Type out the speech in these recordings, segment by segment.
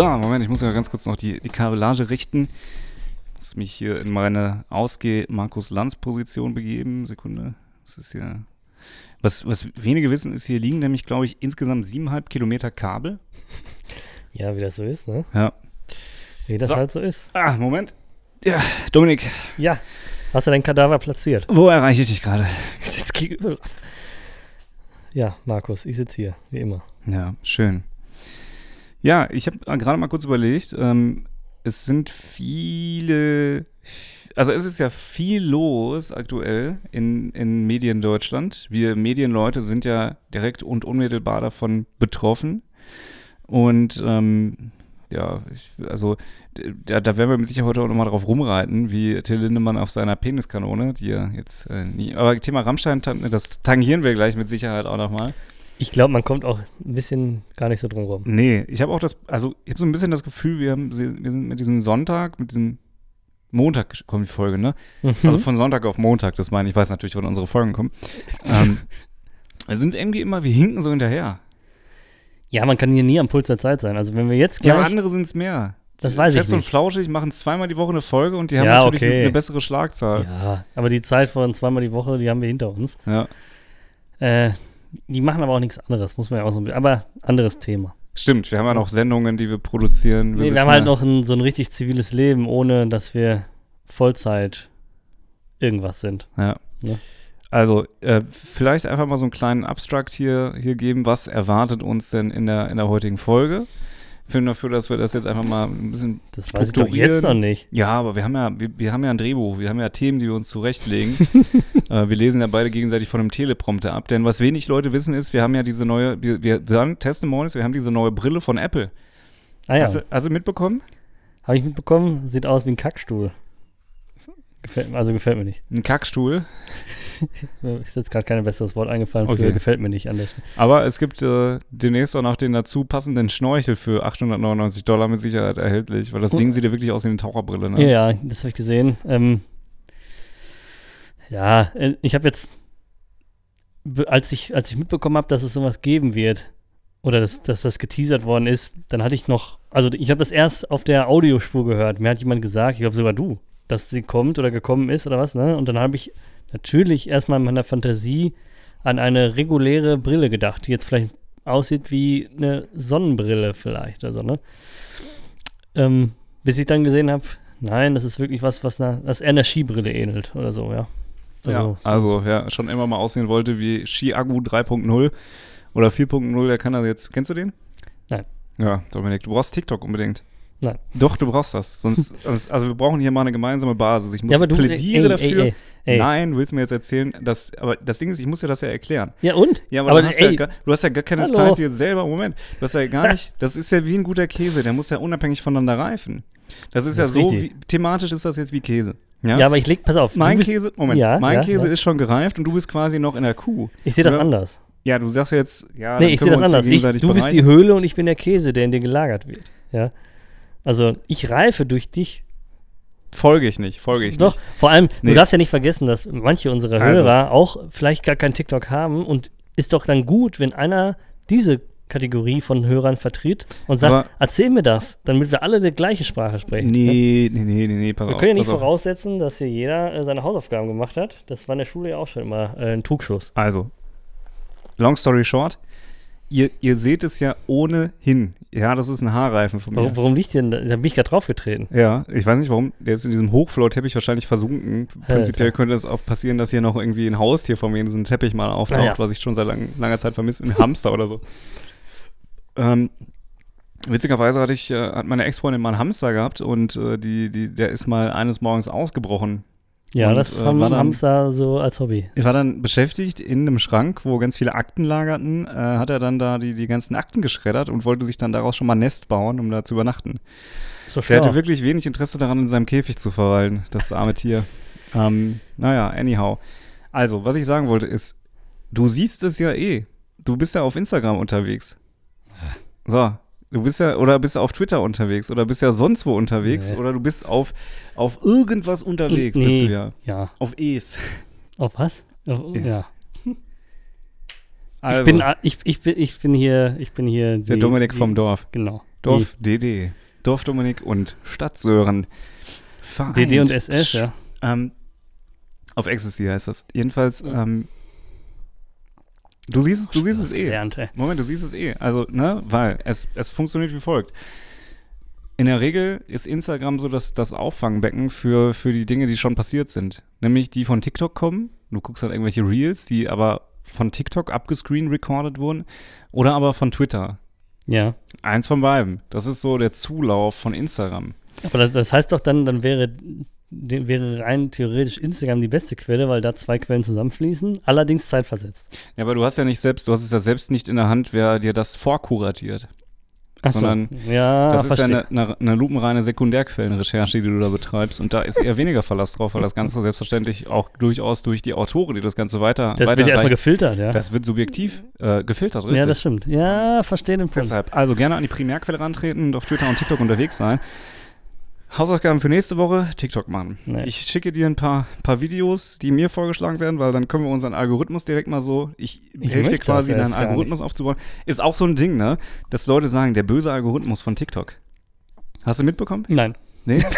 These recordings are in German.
So, Moment, ich muss ja ganz kurz noch die, die Kabellage richten. Ich muss mich hier in meine Ausgeh-Markus-Lanz-Position begeben. Sekunde. Das ist ja. Was, was wenige wissen, ist, hier liegen nämlich, glaube ich, insgesamt siebeneinhalb Kilometer Kabel. Ja, wie das so ist, ne? Ja. Wie das So. halt so ist. Ah, Moment. Ja, Dominik, Ja. Hast du deinen Kadaver platziert? wo erreiche ich dich gerade? Ich sitze gegenüber. Ja, Markus, ich sitze hier, wie immer. Ja, schön. Ja, ich habe gerade mal kurz überlegt, ähm, es sind viele, also es ist ja viel los aktuell in, in Medien Deutschland. Wir Medienleute sind ja direkt und unmittelbar davon betroffen. Und ähm, ja, ich, also da, da werden wir mit Sicherheit heute auch nochmal drauf rumreiten, wie Till Lindemann auf seiner Peniskanone, die ja jetzt äh, nicht, aber Thema Rammstein, das tangieren wir gleich mit Sicherheit auch nochmal. Ich glaube, man kommt auch ein bisschen gar nicht so drum rum. Nee, ich habe auch das, also ich habe so ein bisschen das Gefühl, wir, haben, wir sind mit diesem Sonntag, mit diesem Montag kommt die Folge, ne? Also von Sonntag auf Montag, das meine ich, weiß natürlich, wann unsere Folgen kommen. ähm, wir sind irgendwie immer, wir hinken so hinterher. ja, man kann hier nie am Puls der Zeit sein. Also wenn wir jetzt Ja, gleich... aber andere sind es mehr. Das weiß ich Fest und nicht. flauschig machen zweimal die Woche eine Folge und die haben Ja, natürlich okay. eine, eine bessere Schlagzahl. ja, aber die Zeit von zweimal die Woche, die haben wir hinter uns. Ja. Äh, die machen aber auch nichts anderes, muss man ja auch so ein bisschen... Aber anderes Thema. Stimmt, wir haben ja noch Sendungen, die wir produzieren. Nee, wir haben halt ja- noch ein, so ein richtig ziviles Leben, ohne dass wir Vollzeit irgendwas sind. Ja. Ne? Also, äh, vielleicht einfach mal so einen kleinen Abstract hier, hier geben. Was erwartet uns denn in der, in der heutigen Folge? Ich finde dafür, dass wir das jetzt einfach mal ein bisschen. Das weiß ich doch jetzt noch nicht. Ja, aber wir haben ja, wir, wir haben ja ein Drehbuch, wir haben ja Themen, die wir uns zurechtlegen. äh, wir lesen ja beide gegenseitig von einem Teleprompter ab. Denn was wenig Leute wissen ist, wir haben ja diese neue, wir, wir, haben Testimonials, wir haben diese neue Brille von Apple. Ah ja, Hast, du, hast du mitbekommen? habe ich mitbekommen, sieht aus wie ein Kackstuhl. Gefällt, also gefällt mir nicht. Ein Kackstuhl. Ist jetzt gerade kein besseres Wort eingefallen für Okay. gefällt mir nicht an der Stelle. Aber es gibt äh, demnächst auch noch den dazu passenden Schnorchel für 899 Dollar mit Sicherheit erhältlich, weil das. Ding sieht ja wirklich aus wie eine Taucherbrille. Ne? Ja, ja, das habe ich gesehen. Ähm, ja, äh, ich habe jetzt, als ich, als ich mitbekommen habe, dass es sowas geben wird, oder dass, dass das geteasert worden ist, dann hatte ich noch, also ich habe das erst auf der Audiospur gehört. Mir hat jemand gesagt, ich glaube sogar du, dass sie kommt oder gekommen ist oder was, ne? Und dann habe ich natürlich erstmal in meiner Fantasie an eine reguläre Brille gedacht, die jetzt vielleicht aussieht wie eine Sonnenbrille vielleicht, also, ne? Ähm, bis ich dann gesehen habe, nein, das ist wirklich was, was, einer, was eher einer Skibrille ähnelt oder so, ja. Ja, also wer schon immer mal aussehen wollte wie Ski-Agu 3.0 oder 4.0, der kann das jetzt. Kennst du den? Nein. Ja, Dominik, du brauchst TikTok unbedingt. Nein. Doch, du brauchst das. Sonst, also wir brauchen hier mal eine gemeinsame Basis. Ich muss ja, aber du plädiere ey, dafür. Ey, ey. Nein, willst du mir jetzt erzählen, dass, aber das Ding ist, ich muss dir das ja erklären. Ja, und? Ja, aber, Aber du, hast ja gar, du hast ja gar keine hallo. Zeit dir selber, Moment, du hast ja gar nicht, das ist ja wie ein guter Käse, der muss ja unabhängig voneinander reifen. Das ist Das ja ist so, wie, thematisch ist das jetzt wie Käse. Ja, Ja, aber ich leg, pass auf, mein bist, Käse, Moment, Ja, mein ja, Käse ist schon gereift und du bist quasi noch in der Kuh. ich sehe das Ja. anders. Ja, du sagst jetzt, ja, Nee, dann ich sehe das anders. Ich, du bist die. Höhle und ich bin der Käse, der in dir gelagert wird. Ja. Also ich reife durch dich. Folge ich nicht, folge ich Doch, nicht. vor allem, Nee. du darfst ja nicht vergessen, dass manche unserer Also. Hörer auch vielleicht gar kein TikTok haben und ist doch dann gut, wenn einer diese Kategorie von Hörern vertritt und sagt, Aber- erzähl mir das, damit wir alle die gleiche Sprache sprechen. ne? Nee, nee, nee, nee, nee, pass Wir auf. können ja nicht voraussetzen, dass hier jeder äh, seine Hausaufgaben gemacht hat. Das war in der Schule ja auch schon immer äh, ein Trugschluss. Also, long story short, ihr, ihr seht es ja ohnehin. Ja, das ist ein Haarreifen von mir. Warum, warum liegt denn da? Da bin ich gerade draufgetreten. Ja, ich weiß nicht warum. Der ist in diesem Hochfloor-Teppich wahrscheinlich versunken. Prinzipiell Alter. könnte es auch passieren, dass hier noch irgendwie ein Haustier von mir in diesem Teppich mal auftaucht, Naja. was ich schon seit lang, langer Zeit vermisse. Ein Hamster oder so. Ähm, witzigerweise hatte ich, äh, hat meine Ex-Freundin mal einen Hamster gehabt und äh, die, die, der ist mal eines Morgens ausgebrochen. Ja, Und, das äh, haben war dann- Hamster so als Hobby. Ich war dann beschäftigt in einem Schrank, wo ganz viele Akten lagerten, äh, hat er dann da die, die ganzen Akten geschreddert und wollte sich dann daraus schon mal ein Nest bauen, um da zu übernachten. So Der schlau. hatte wirklich wenig Interesse daran, in seinem Käfig zu verweilen, das arme Tier. Ähm, naja, anyhow. Also, was ich sagen wollte ist, du siehst es ja eh. Du bist ja auf Instagram unterwegs. So, du bist ja, oder bist auf Twitter unterwegs, oder bist ja sonst wo unterwegs, Nee. oder du bist auf, auf irgendwas unterwegs, Nee. bist du ja. Ja. Auf Es. Auf was? Auf, Ja. ja. Also, ich, bin, a- ich, ich, bin, ich bin hier, ich bin hier der die- Dominik die- vom Dorf. Genau. Dorf DD. Dorf Dominik und Stadt Sören. Vereint. Die DD und SS, ja. Ähm, auf Ecstasy heißt das. Jedenfalls, Ja. ähm, du siehst, es- du siehst es eh. Gelernt. Moment, du siehst es eh. Also, ne, weil es, es funktioniert wie folgt. In der Regel ist Instagram so das, das Auffangbecken für, für die Dinge, die schon passiert sind. Nämlich die von TikTok kommen. Du guckst halt irgendwelche Reels, die aber von TikTok abgescreen recorded wurden. Oder aber von Twitter. Ja. Eins von beiden. Das ist so der Zulauf von Instagram. Aber das, das heißt doch dann, dann wäre, wäre rein theoretisch Instagram die beste Quelle, weil da zwei Quellen zusammenfließen, allerdings zeitversetzt. Ja, aber du hast ja nicht selbst, du hast es ja selbst nicht in der Hand, wer dir das vorkuratiert. Ach so. Sondern ja, Das ist ja verstehe. eine, eine, eine lupenreine Sekundärquellenrecherche, die du da betreibst. Und da ist eher weniger Verlass drauf, weil das Ganze selbstverständlich auch durchaus durch die Autoren, die das Ganze weiter das wird ja erstmal gefiltert, ja. Das wird subjektiv äh, gefiltert, richtig? ja, das stimmt. Ja, verstehe den Punkt. Deshalb, also gerne an die Primärquelle rantreten und auf Twitter und TikTok unterwegs sein. Hausaufgaben für nächste Woche, TikTok machen. Nee. Ich schicke dir ein paar, paar Videos, die mir vorgeschlagen werden, weil dann können wir unseren Algorithmus direkt mal so, ich, Ich helfe dir quasi, deinen Algorithmus aufzubauen. Ist auch so ein Ding, ne? Dass Leute sagen, der böse Algorithmus von TikTok. Hast du mitbekommen? Nein. Nee?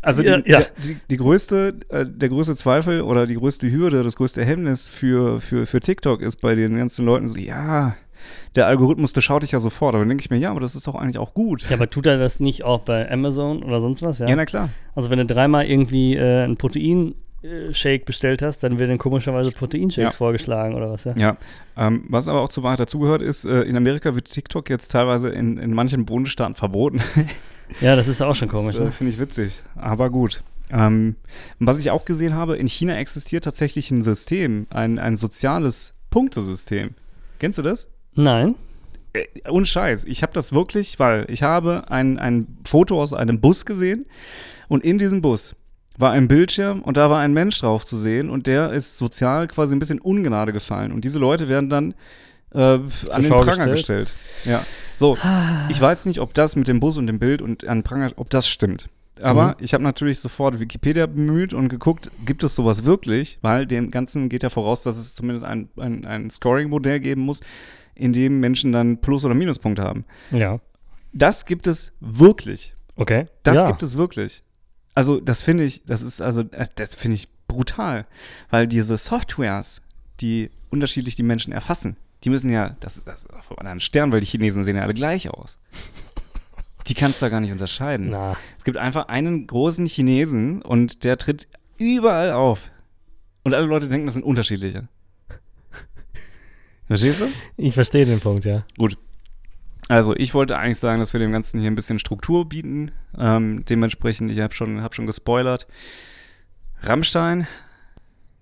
Also Ja, die, ja. Der, die, die größte, äh, der größte Zweifel oder die größte Hürde, das größte Hemmnis für, für, für TikTok ist bei den ganzen Leuten so, ja, der Algorithmus, der schaut dich ja sofort. Aber dann denke ich mir, ja, aber das ist doch eigentlich auch gut. Ja, aber tut er das nicht auch bei Amazon oder sonst was? Ja. Ja, na klar. Also wenn du dreimal irgendwie äh, ein Protein-Shake bestellt hast, dann werden komischerweise Proteinshakes Ja. vorgeschlagen oder was, ja? Ja, ähm, was aber auch zur Wahrheit dazugehört ist, äh, in Amerika wird TikTok jetzt teilweise in, in manchen Bundesstaaten verboten. Ja, das ist auch schon komisch. Das äh, Ne? finde ich witzig, aber gut. Ähm, was ich auch gesehen habe, in China existiert tatsächlich ein System, ein, ein soziales Punktesystem. Kennst du das? Nein. Äh, ohne Scheiß. Ich habe das wirklich, weil ich habe ein, ein Foto aus einem Bus gesehen und in diesem Bus war ein Bildschirm und da war ein Mensch drauf zu sehen und der ist sozial quasi ein bisschen Ungnade gefallen. Und diese Leute werden dann äh, an den Pranger gestellt. gestellt. Ja. So, ich weiß nicht, ob das mit dem Bus und dem Bild und an den Pranger, ob das stimmt. Aber Mhm. ich habe natürlich sofort Wikipedia bemüht und geguckt, gibt es sowas wirklich? Weil dem Ganzen geht ja voraus, dass es zumindest ein, ein, ein Scoring-Modell geben muss, in dem Menschen dann Plus- oder Minuspunkte haben. Ja. Das gibt es wirklich. Okay. Das ja. gibt es wirklich. Also, das finde ich, das ist also, das finde ich brutal. Weil diese Softwares, die unterschiedlich die Menschen erfassen, die müssen ja, das, das ist auf einem anderen Stern, weil die Chinesen sehen ja alle gleich aus. Die kannst du da gar nicht unterscheiden. Na, Es gibt einfach einen großen Chinesen und der tritt überall auf. Und alle Leute denken, das sind unterschiedliche. Verstehst du? ich verstehe den Punkt, ja. Also, ich wollte eigentlich sagen, dass wir dem Ganzen hier ein bisschen Struktur bieten. Ähm, dementsprechend, ich habe schon, hab schon gespoilert. Rammstein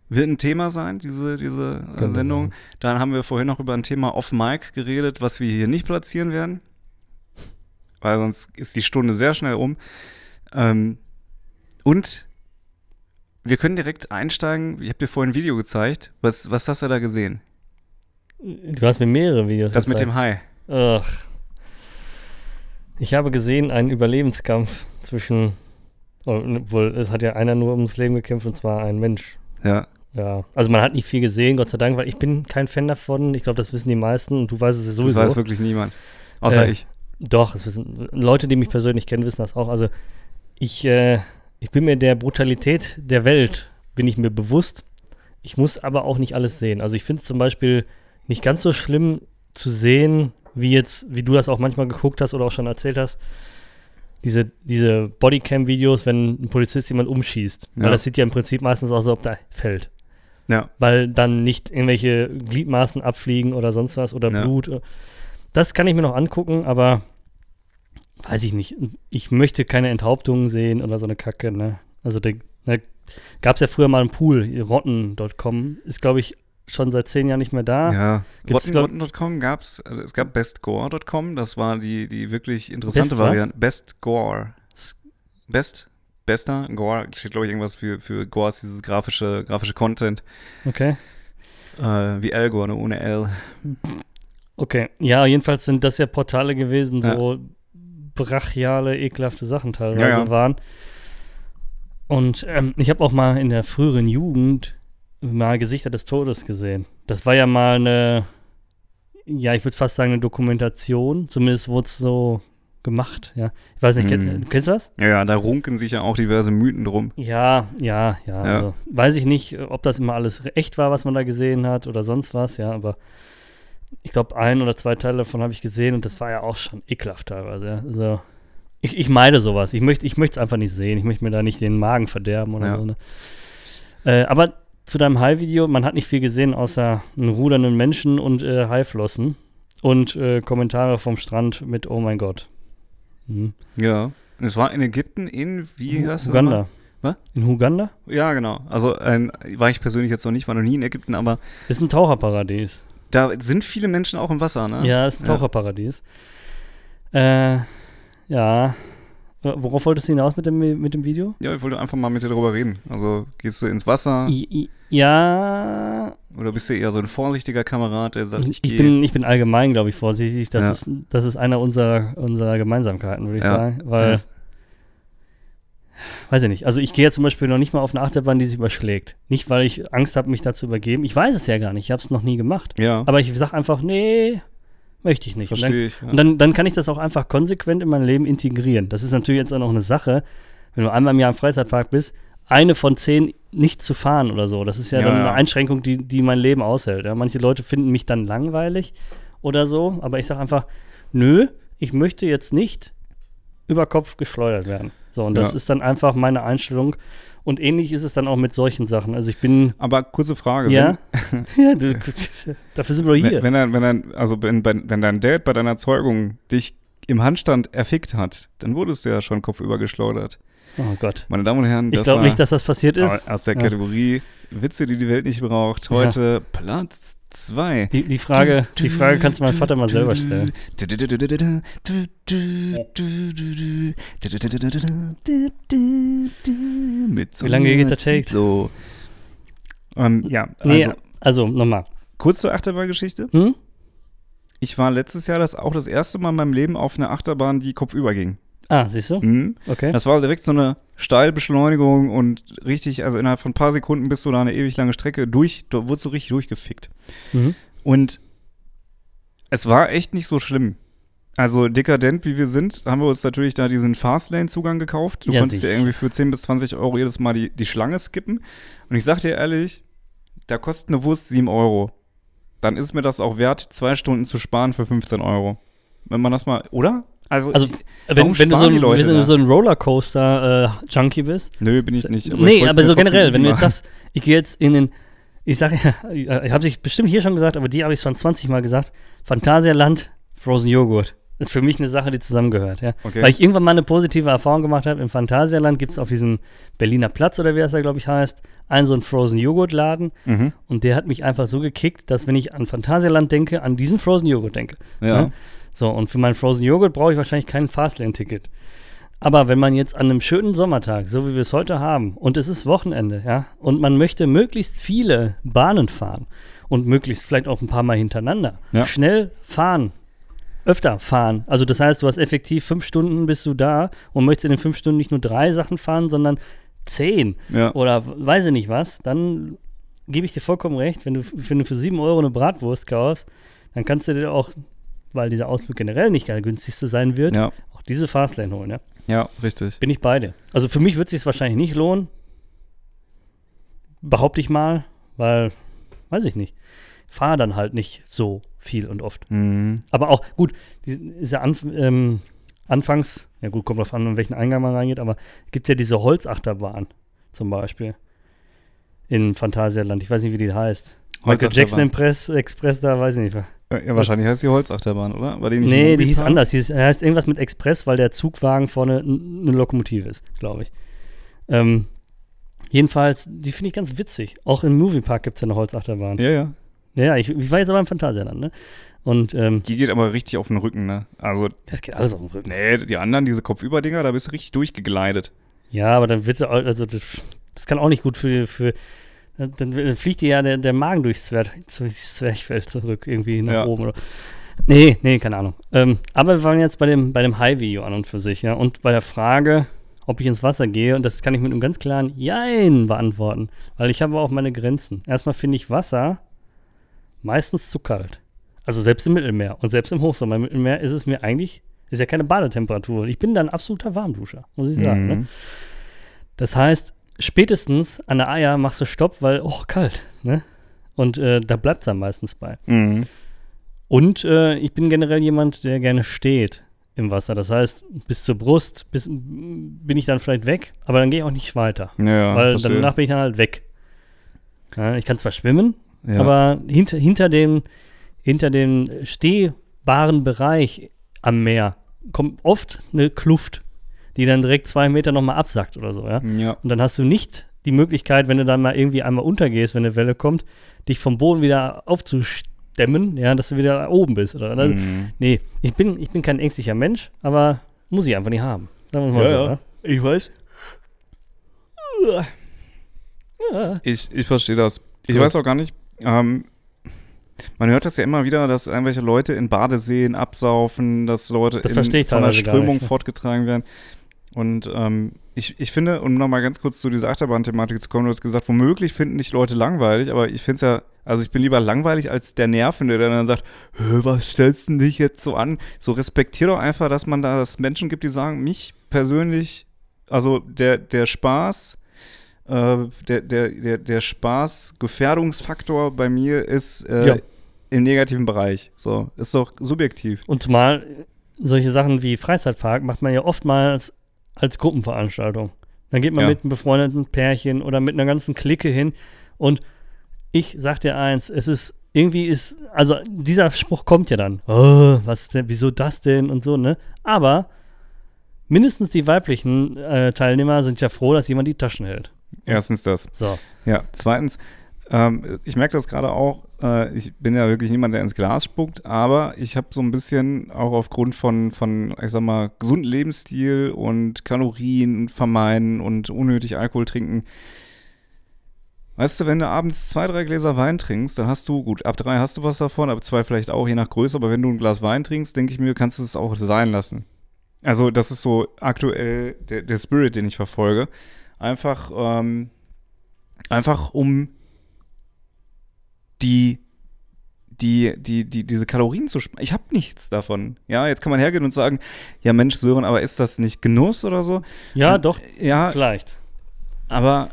wird ein Thema sein, diese, diese äh, Könnte Sendung. Dann haben wir vorhin noch über ein Thema Off-Mic geredet, was wir hier nicht platzieren werden. Weil sonst ist die Stunde sehr schnell um. Ähm, und wir können direkt einsteigen. Ich habe dir vorhin ein Video gezeigt. Was, was hast du da gesehen? Du hast mir mehrere Videos Das mit dem gezeigt. Hai. Ach. Ich habe gesehen einen Überlebenskampf zwischen, obwohl es hat ja einer nur ums Leben gekämpft und zwar ein Mensch. Ja. Ja, also man hat nicht viel gesehen, Gott sei Dank, weil ich bin kein Fan davon. Ich glaube, das wissen die meisten und du weißt es Das sowieso. weiß wirklich niemand. Außer Äh, ich. Doch, es wissen Leute, die mich persönlich kennen, wissen das auch. Also ich, äh, ich bin mir der Brutalität der Welt, bin ich mir bewusst. Ich muss aber auch nicht alles sehen. Also ich finde es zum Beispiel nicht ganz so schlimm zu sehen, wie jetzt, wie du das auch manchmal geguckt hast oder auch schon erzählt hast, diese, diese Bodycam-Videos, wenn ein Polizist jemand umschießt. Ja. Weil das sieht ja im Prinzip meistens aus, als ob der fällt. Ja. Weil dann nicht irgendwelche Gliedmaßen abfliegen oder sonst was oder Ja. Blut. Das kann ich mir noch angucken, aber weiß ich nicht. Ich möchte keine Enthauptungen sehen oder so eine Kacke, ne? Also da ne, gab es ja früher mal einen Pool, rotten.com, ist glaube ich schon seit zehn Jahren nicht mehr da. Ja, Rotten.com gab es, also es gab bestgore.com, das war die, die wirklich interessante Best? Variante. Bestgore. Best, bester, Gore, steht glaube ich irgendwas für, für Gore ist dieses grafische, grafische Content, Okay. äh, wie Algore, ne, ohne L. Okay. Ja, jedenfalls sind das ja Portale gewesen, Ja. wo brachiale, ekelhafte Sachen teilweise Ja, ja. waren. Und ähm, ich habe auch mal in der früheren Jugend mal Gesichter des Todes gesehen. Das war ja mal eine, ja, ich würde fast sagen, eine Dokumentation. Zumindest wurde es so gemacht, ja. Ich weiß nicht, kenn, Hm. kennst du das? Ja, ja, da runken sich ja auch diverse Mythen drum. Ja, ja, ja. Ja. Also, weiß ich nicht, ob das immer alles echt war, was man da gesehen hat oder sonst was, ja, aber ich glaube, ein oder zwei Teile davon habe ich gesehen und das war ja auch schon ekelhaft teilweise. Ja. Also, ich, ich meide sowas. Ich möchte ich es einfach nicht sehen. Ich möchte mir da nicht den Magen verderben oder Ja. so. Ne? Äh, aber zu deinem Hai-Video, man hat nicht viel gesehen, außer einen rudernden Menschen und äh, Haiflossen und äh, Kommentare vom Strand mit Oh mein Gott. Mhm. Ja. Und es war in Ägypten in, wie heißt das Uganda. Was? In Uganda? Ja, genau. Also ein, war ich persönlich jetzt noch nicht, war noch nie in Ägypten, aber Ist ein Taucherparadies. da sind viele Menschen auch im Wasser, ne? Ja, ist ein Ja. Taucherparadies. Äh, ja. Äh, Worauf wolltest du hinaus mit dem, mit dem Video? Ja, ich wollte einfach mal mit dir darüber reden. Also gehst du ins Wasser I, I, ja, oder bist du eher so ein vorsichtiger Kamerad, der sagt, ich, ich, gehe. bin, ich bin allgemein, glaube ich, vorsichtig. Das, Ja. ist, das ist einer unserer, unserer Gemeinsamkeiten, würde ich Ja. sagen. Weil, Ja. weiß ich nicht. Also ich gehe ja zum Beispiel noch nicht mal auf eine Achterbahn, die sich überschlägt. Nicht, weil ich Angst habe, mich da zu übergeben. Ich weiß es ja gar nicht. Ich habe es noch nie gemacht. ja, Aber ich sage einfach, nee, möchte ich nicht. Und dann, verstehe ich. Ja. Und dann, dann kann ich das auch einfach konsequent in mein Leben integrieren. Das ist natürlich jetzt auch noch eine Sache, wenn du einmal im Jahr im Freizeitpark bist, eine von zehn nicht zu fahren oder so. Das ist ja, Ja, dann ja. eine Einschränkung, die, die mein Leben aushält. Ja. Manche Leute finden mich dann langweilig oder so, aber ich sage einfach, nö, ich möchte jetzt nicht über Kopf geschleudert werden. So, und das ist dann einfach meine Einstellung. Und ähnlich ist es dann auch mit solchen Sachen. Also ich bin, Aber kurze Frage. ja, ja du, dafür sind wir hier. wenn, wenn, dein, also wenn, wenn wenn dein Dad bei deiner Zeugung dich im Handstand erfickt hat, dann wurdest du ja schon kopfüber geschleudert. Oh Gott. Meine Damen und Herren, Ich glaube nicht, dass das passiert ist. aus der Ja. Kategorie Witze, die die Welt nicht braucht. Heute Platz 2. Die, die, Frage, die Frage kannst du meinem Vater mal selber stellen. Wie lange geht der Take? So. Ähm, ja, also Nee, also nochmal. kurz zur Achterbahngeschichte. Hm? Ich war letztes Jahr das auch das erste Mal in meinem Leben auf einer Achterbahn, die kopfüber ging. Ah, siehst du? Mhm. Okay. Das war direkt so eine Steilbeschleunigung und richtig, also innerhalb von ein paar Sekunden bist du da eine ewig lange Strecke durch, da wurdest du richtig durchgefickt. Mhm. Und es war echt nicht so schlimm. Also dekadent wie wir sind, haben wir uns natürlich da diesen Fastlane-Zugang gekauft. Du Ja, konntest ja irgendwie für 10 bis 20 Euro jedes Mal die, die Schlange skippen. Und ich sag dir ehrlich, da kostet eine Wurst 7 Euro. Dann ist mir das auch wert, zwei Stunden zu sparen für 15 Euro. Wenn man das mal, oder? Also, Also, wenn, wenn, du so ein, wenn du so ein Rollercoaster-Junkie bist. nö, bin ich nicht. nee, ich aber so generell, wenn du jetzt sagst, ich gehe jetzt in den, ich sage ja, ich habe ich bestimmt hier schon gesagt, aber die habe ich schon 20 Mal gesagt, Phantasialand, Frozen Joghurt. Das ist für mich eine Sache, die zusammengehört, ja. Okay. Weil ich irgendwann mal eine positive Erfahrung gemacht habe. Im Phantasialand gibt es auf diesem Berliner Platz oder wie das da, glaube ich, heißt, einen so einen Frozen Joghurt-Laden. Mhm. Und der hat mich einfach so gekickt, dass wenn ich an Phantasialand denke, an diesen Frozen Joghurt denke. Ja. Ne? So, und für meinen Frozen Joghurt brauche ich wahrscheinlich kein Fastlane-Ticket. Aber wenn man jetzt an einem schönen Sommertag, so wie wir es heute haben, und es ist Wochenende, ja, und man möchte möglichst viele Bahnen fahren und möglichst vielleicht auch ein paar Mal hintereinander, Ja. schnell fahren, öfter fahren. Also das heißt, du hast effektiv fünf Stunden bist du da und möchtest in den fünf Stunden nicht nur drei Sachen fahren, sondern zehn Ja. oder weiß ich nicht was, dann gebe ich dir vollkommen recht, wenn du, wenn du für 7 Euro eine Bratwurst kaufst, dann kannst du dir auch, weil dieser Ausflug generell nicht der günstigste sein wird, ja. auch diese Fastlane holen, ja. Ja, richtig. Bin ich beide. Also für mich wird es sich wahrscheinlich nicht lohnen. Behaupte ich mal, weil, weiß ich nicht. Fahre dann halt nicht so viel und oft. Mhm. Aber auch, gut, die- ist ja anf ähm, anfangs, ja gut, kommt drauf an, in welchen Eingang man reingeht, aber es gibt ja diese Holzachterbahn zum Beispiel in Phantasialand. Ich weiß nicht, wie die heißt. Michael Jackson. Express, Express da, weiß ich nicht. Ja, wahrscheinlich heißt die Holzachterbahn, oder? War die nicht Nee, die hieß anders. Die hieß, heißt irgendwas mit Express, weil der Zugwagen vorne eine Lokomotive ist, glaube ich. Ähm, jedenfalls, die finde ich ganz witzig. Auch im Moviepark gibt es ja eine Holzachterbahn. Ja, ja. Ja, ich, ich war jetzt aber im Phantasialand, ne? Und ähm, Die geht aber richtig auf den Rücken, ne? Also, das geht alles auf den Rücken. nee, die anderen, diese Kopfüberdinger, da bist du richtig durchgegleitet. Ja, aber dann wird also das, das kann auch nicht gut für, für dann fliegt dir ja der, der Magen durchs, Zwer, durchs Zwerchfell zurück, irgendwie nach Ja. oben. Oder. Nee, nee, keine Ahnung. Ähm, aber wir waren jetzt bei dem, bei dem High-Video an und für sich, ja. Und bei der Frage, ob ich ins Wasser gehe. Und das kann ich mit einem ganz klaren Jein beantworten. Weil ich habe auch meine Grenzen. Erstmal finde ich Wasser meistens zu kalt. Also selbst im Mittelmeer. Und selbst im Hochsommer im Mittelmeer ist es mir eigentlich, ist ja keine Badetemperatur. Ich bin da ein absoluter Warmduscher, muss ich sagen. Mhm. Ne? Das heißt, spätestens an der Eier machst du Stopp, weil, oh, kalt. Ne? Und äh, da bleibt es dann meistens bei. Mhm. Und äh, ich bin generell jemand, der gerne steht im Wasser. Das heißt, bis zur Brust bis, bin ich dann vielleicht weg, aber dann gehe ich auch nicht weiter. Ja, weil verstehe. danach bin ich dann halt weg. Ja, ich kann zwar schwimmen, ja. aber hinter, hinter dem, hinter dem stehbaren Bereich am Meer kommt oft eine Kluft, die dann direkt zwei Meter nochmal absackt oder so, ja. ja. Und dann hast du nicht die Möglichkeit, wenn du dann mal irgendwie einmal untergehst, wenn eine Welle kommt, dich vom Boden wieder aufzustemmen, ja, dass du wieder oben bist. Oder, oder? Mhm. Nee, ich bin, ich bin kein ängstlicher Mensch, aber muss ich einfach nicht haben. Sagen wir mal Ja, so. ja. Ja? Ich weiß. Ja. Ich, ich verstehe das. Ich Gut. weiß auch gar nicht. Ähm, man hört das ja immer wieder, dass irgendwelche Leute in Badeseen absaufen, dass Leute Das in, von gar Strömung nicht, ne? fortgetragen werden. Und ähm, ich, ich finde, um nochmal ganz kurz zu dieser Achterbahn-Thematik zu kommen, du hast gesagt, womöglich finden dich Leute langweilig, aber ich finde es ja, also ich bin lieber langweilig als der Nervende, der dann sagt, "Hä, was stellst du dich jetzt so an? So respektier doch einfach, dass man da dass Menschen gibt, die sagen, mich persönlich, also der, der Spaß, äh, der, der, der, der Spaß-Gefährdungsfaktor bei mir ist äh, Ja. im negativen Bereich. So, ist doch subjektiv. Und zumal solche Sachen wie Freizeitpark macht man ja oftmals als Gruppenveranstaltung. Dann geht man Ja. mit einem befreundeten Pärchen oder mit einer ganzen Clique hin und ich sag dir eins, es ist irgendwie ist, also dieser Spruch kommt ja dann, oh, was ist denn, wieso das denn und so, ne? Aber mindestens die weiblichen äh, Teilnehmer sind ja froh, dass jemand die Taschen hält. Erstens das. So. Ja, zweitens, ähm, ich merke das gerade auch, äh, ich bin ja wirklich niemand, der ins Glas spuckt, aber ich habe so ein bisschen auch aufgrund von, von, ich sag mal, gesunden Lebensstil und Kalorien vermeiden und unnötig Alkohol trinken. Weißt du, wenn du abends zwei, drei Gläser Wein trinkst, dann hast du, gut, ab drei hast du was davon, ab zwei vielleicht auch, je nach Größe, aber wenn du ein Glas Wein trinkst, denke ich mir, kannst du es auch sein lassen. Also, das ist so aktuell der, der Spirit, den ich verfolge. Einfach, ähm, einfach um die, die, die, die, diese Kalorien zu sparen. Ich habe nichts davon. Ja, jetzt kann man hergehen und sagen, ja Mensch, Sören, aber ist das nicht Genuss oder so? Ja, Und- doch, Ja, vielleicht. aber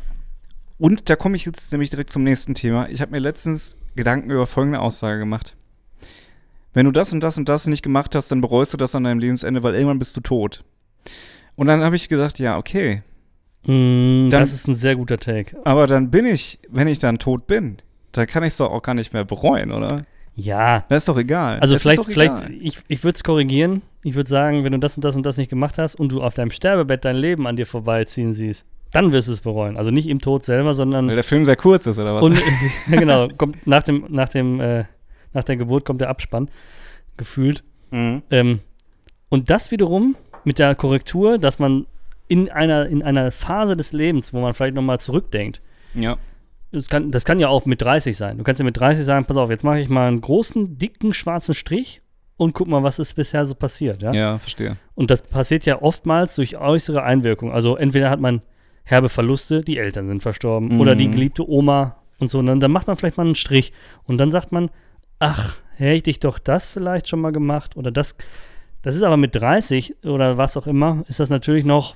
und da komme ich jetzt nämlich direkt zum nächsten Thema. Ich habe mir letztens Gedanken über folgende Aussage gemacht. Wenn du das und das und das nicht gemacht hast, dann bereust du das an deinem Lebensende, weil irgendwann bist du tot. Und dann habe ich gedacht, ja, okay. Mm, Dann- das ist ein sehr guter Take. Aber dann bin ich, wenn ich dann tot bin, dann kann ich es doch auch gar nicht mehr bereuen, oder? Ja, Das ist doch egal. Also Das vielleicht, vielleicht, egal. ich, ich würde es korrigieren. Ich würde sagen, wenn du das und das und das nicht gemacht hast und du auf deinem Sterbebett dein Leben an dir vorbeiziehen siehst, dann wirst du es bereuen. Also nicht im Tod selber, Weil sondern der Film sehr kurz ist, oder was? und, genau, kommt nach dem, nach dem, äh, nach der Geburt kommt der Abspann, gefühlt. mhm. Ähm, und das wiederum mit der Korrektur, dass man in einer, in einer Phase des Lebens, wo man vielleicht nochmal zurückdenkt, Ja. Das kann, das kann ja auch mit 30 sein. Du kannst ja mit 30 sagen, pass auf, jetzt mache ich mal einen großen, dicken, schwarzen Strich und guck mal, was ist bisher so passiert. Ja? ja, verstehe. Und das passiert ja oftmals durch äußere Einwirkungen. Also entweder hat man herbe Verluste, die Eltern sind verstorben Mhm. oder die geliebte Oma und so. Und dann, dann macht man vielleicht mal einen Strich und dann sagt man, ach, hätte ich doch das vielleicht schon mal gemacht oder das. Das ist aber mit 30 oder was auch immer, ist das natürlich noch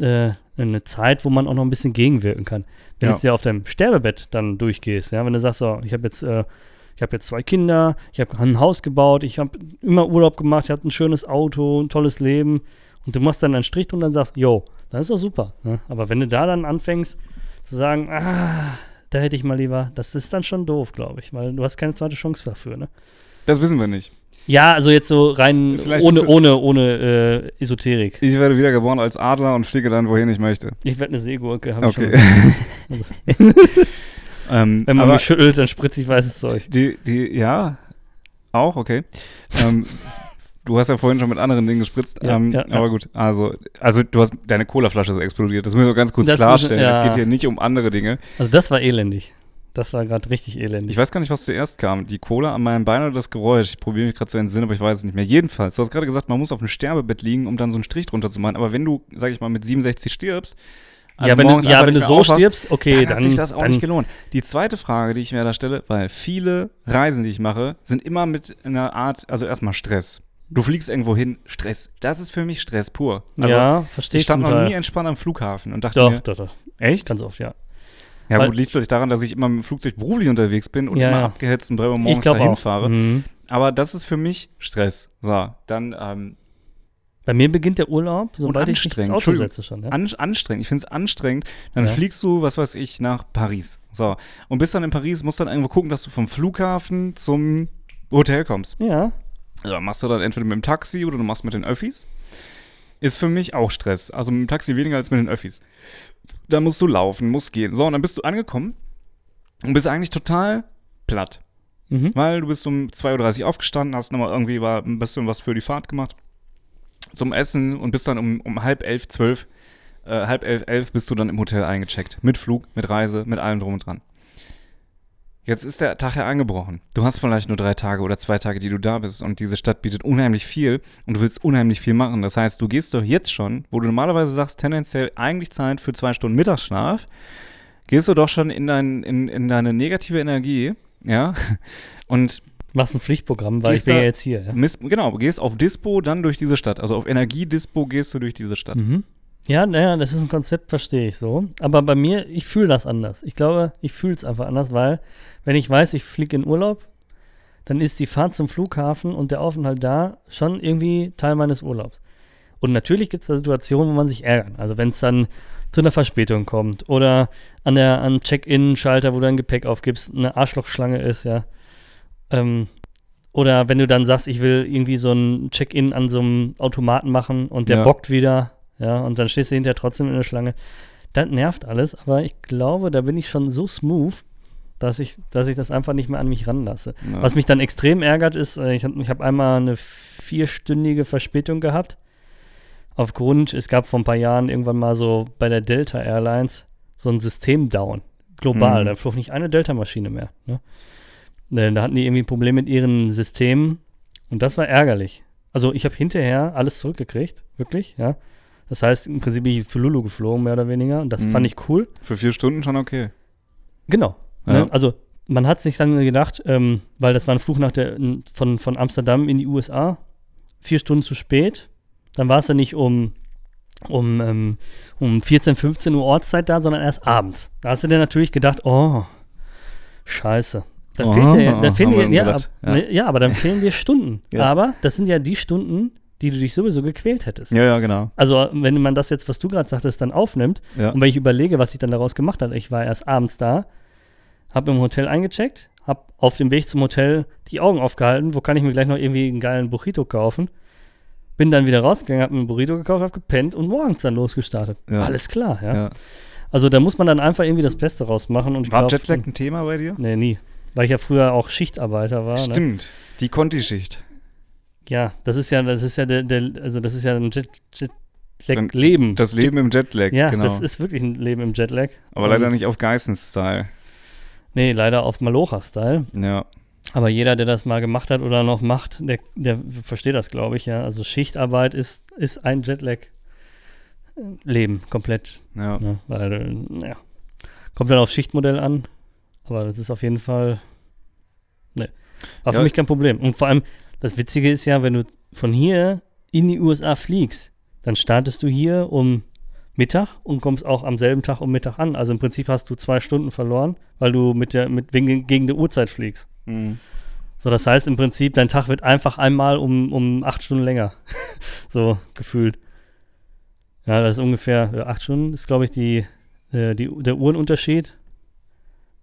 äh, eine Zeit, wo man auch noch ein bisschen gegenwirken kann. Wenn Ja. du ja auf deinem Sterbebett dann durchgehst, ja, wenn du sagst, so, ich habe jetzt, äh, ich habe jetzt zwei Kinder, ich habe ein Haus gebaut, ich habe immer Urlaub gemacht, ich habe ein schönes Auto, ein tolles Leben und du machst dann einen Strich und dann sagst, yo, das ist doch super. Ne? Aber wenn du da dann anfängst zu sagen, ah, da hätte ich mal lieber, das ist dann schon doof, glaube ich, weil du hast keine zweite Chance dafür, ne? Das wissen wir nicht. Ja, also jetzt so rein Vielleicht ohne, ohne, ohne äh, Esoterik. Ich werde wiedergeboren als Adler und fliege dann, wohin ich möchte. Ich werde eine Seegurke, habe Okay. ich schon. ähm, Wenn man mich schüttelt, dann spritze ich weißes Zeug. die, die, ja, auch, okay. ähm, du hast ja vorhin schon mit anderen Dingen gespritzt. Ja, ähm, ja, ja. Aber gut, also, also du hast, deine Colaflasche ist explodiert. Das müssen wir ganz kurz Das klarstellen. müssen- Es ja. geht hier nicht um andere Dinge. Also das war elendig. Das war gerade richtig elendig. Ich weiß gar nicht, was zuerst kam. Die Cola an meinem Bein oder das Geräusch. Ich probiere mich gerade zu entsinnen, aber ich weiß es nicht mehr. Jedenfalls, du hast gerade gesagt, man muss auf einem Sterbebett liegen, um dann so einen Strich drunter zu machen. Aber wenn du, sag ich mal, mit 67 stirbst, also ja, wenn du, ja, wenn du so stirbst, okay, dann, dann, hat sich das auch dann, nicht gelohnt. Die zweite Frage, die ich mir da stelle, weil viele Reisen, die ich mache, sind immer mit einer Art, also erstmal Stress. Du fliegst irgendwo hin, Stress. Das ist für mich Stress pur. Also, ja, verstehe ich ich stand noch nie entspannt am Flughafen und dachte Doch, mir, doch, doch. echt? Ganz oft, ja. Ja, Weil- gut, liegt vielleicht daran, dass ich immer mit dem Flugzeug beruflich unterwegs bin und Ja, immer ja. abgehetzt um 3 Uhr Ich morgens dahin auch. fahre. Mhm. Aber das ist für mich Stress. So, dann ähm, Bei mir beginnt der Urlaub, sobald ich mich ins anstrengend. Auto setze schon. Ja? an, anstrengend. Ich finde es anstrengend. Dann Ja. fliegst du, was weiß ich, nach Paris. So. Und bist dann in Paris, musst dann irgendwo gucken, dass du vom Flughafen zum Hotel kommst. ja. Ja, machst du dann entweder mit dem Taxi oder du machst mit den Öffis. Ist für mich auch Stress. Also mit dem Taxi weniger als mit den Öffis. Da musst du laufen, musst gehen. So, und dann bist du angekommen und bist eigentlich total platt. Mhm. Weil du bist um 2.30 Uhr aufgestanden, hast nochmal irgendwie war ein bisschen was für die Fahrt gemacht. Zum Essen und bist dann um, um halb elf, zwölf, äh, halb elf, elf bist du dann im Hotel eingecheckt. Mit Flug, mit Reise, mit allem drum und dran. Jetzt ist der Tag ja angebrochen. Du hast vielleicht nur drei Tage oder zwei Tage, die du da bist und diese Stadt bietet unheimlich viel und du willst unheimlich viel machen. Das heißt, du gehst doch jetzt schon, wo du normalerweise sagst, tendenziell eigentlich Zeit für zwei Stunden Mittagsschlaf, gehst du doch schon in, dein, in, in deine negative Energie, ja, und Machst ein Pflichtprogramm, weil ich bin ja jetzt hier. Ja? Genau, gehst auf Dispo, dann durch diese Stadt. Also auf Energiedispo gehst du durch diese Stadt. Mhm. Ja, naja, das ist ein Konzept, verstehe ich so. Aber bei mir, ich fühle das anders. Ich glaube, ich fühle es einfach anders, weil, wenn ich weiß, ich fliege in Urlaub, dann ist die Fahrt zum Flughafen und der Aufenthalt da schon irgendwie Teil meines Urlaubs. Und natürlich gibt es da Situationen, wo man sich ärgert. Also wenn es dann zu einer Verspätung kommt oder an der an Check-in-Schalter, wo du dein Gepäck aufgibst, eine Arschlochschlange ist, ja. Ähm, oder wenn du dann sagst, ich will irgendwie so ein Check-in an so einem Automaten machen und der Ja. bockt wieder, ja, und dann stehst du hinterher trotzdem in der Schlange. Das nervt alles, aber ich glaube, da bin ich schon so smooth, dass ich, dass ich das einfach nicht mehr an mich ranlasse. Ja. Was mich dann extrem ärgert, ist, äh, ich habe hab einmal eine vierstündige Verspätung gehabt. Aufgrund, es gab vor ein paar Jahren irgendwann mal so bei der Delta Airlines so ein System-Down. Global. Mhm. Da flog nicht eine Delta-Maschine mehr. Ne, Da hatten die irgendwie ein Problem mit ihren Systemen und das war ärgerlich. Also ich habe hinterher alles zurückgekriegt, wirklich, ja. Das heißt, im Prinzip bin ich für Lulu geflogen, mehr oder weniger. Und das Mhm. fand ich cool. Für vier Stunden schon okay. Genau. Ja. Ne? Also man hat sich dann gedacht, ähm, weil das war ein Flug nach der, von, von Amsterdam in die USA, vier Stunden zu spät. Dann war es ja nicht um, um, ähm, um 14, 15 Uhr Ortszeit da, sondern erst abends. Da hast du dir natürlich gedacht, oh, scheiße. Da Oh, fehlt dir, da fehlen dir, ja, ab, ne, ja, aber dann fehlen dir Stunden. Ja. Aber das sind ja die Stunden, die du dich sowieso gequält hättest. Ja, ja, genau. Also, wenn man das jetzt, was du gerade sagtest, dann aufnimmt, Ja. und wenn ich überlege, was ich dann daraus gemacht habe, ich war erst abends da, habe im Hotel eingecheckt, habe auf dem Weg zum Hotel die Augen aufgehalten, wo kann ich mir gleich noch irgendwie einen geilen Burrito kaufen. Bin dann wieder rausgegangen, habe mir einen Burrito gekauft, habe gepennt und morgens dann losgestartet. Ja. Alles klar, ja? ja. Also da muss man dann einfach irgendwie das Beste rausmachen. Und War glaub, Jetlag ein Thema bei dir? Nee, nie. Weil ich ja früher auch Schichtarbeiter war. Ne? Stimmt. Die Conti-Schicht. Ja, das ist ja, das ist ja der, der also das ist ja ein Jet, Dann- Jetlag-Leben. Das Leben im Jetlag, Ja, genau. das ist wirklich ein Leben im Jetlag. Aber Und- leider nicht auf Geissens-Style. Nee, leider auf Malocha-Style. Ja. Aber jeder, der das mal gemacht hat oder noch macht, der, der versteht das, glaube ich, ja. Also Schichtarbeit ist, ist ein Jetlag-Leben komplett. Ja. Ne? Weil, äh, ja, kommt dann aufs Schichtmodell an. Aber das ist auf jeden Fall, ne, war für Ja. mich kein Problem. Und vor allem, das Witzige ist ja, wenn du von hier in die USA fliegst, dann startest du hier um Mittag und kommst auch am selben Tag um Mittag an. Also im Prinzip hast du zwei Stunden verloren, weil du mit der, mit, wegen, gegen der Uhrzeit fliegst. Mhm. So, das heißt im Prinzip, dein Tag wird einfach einmal um, um acht Stunden länger. so gefühlt. Ja, das ist ungefähr ja, acht Stunden, ist glaube ich die, äh, die, der Uhrenunterschied.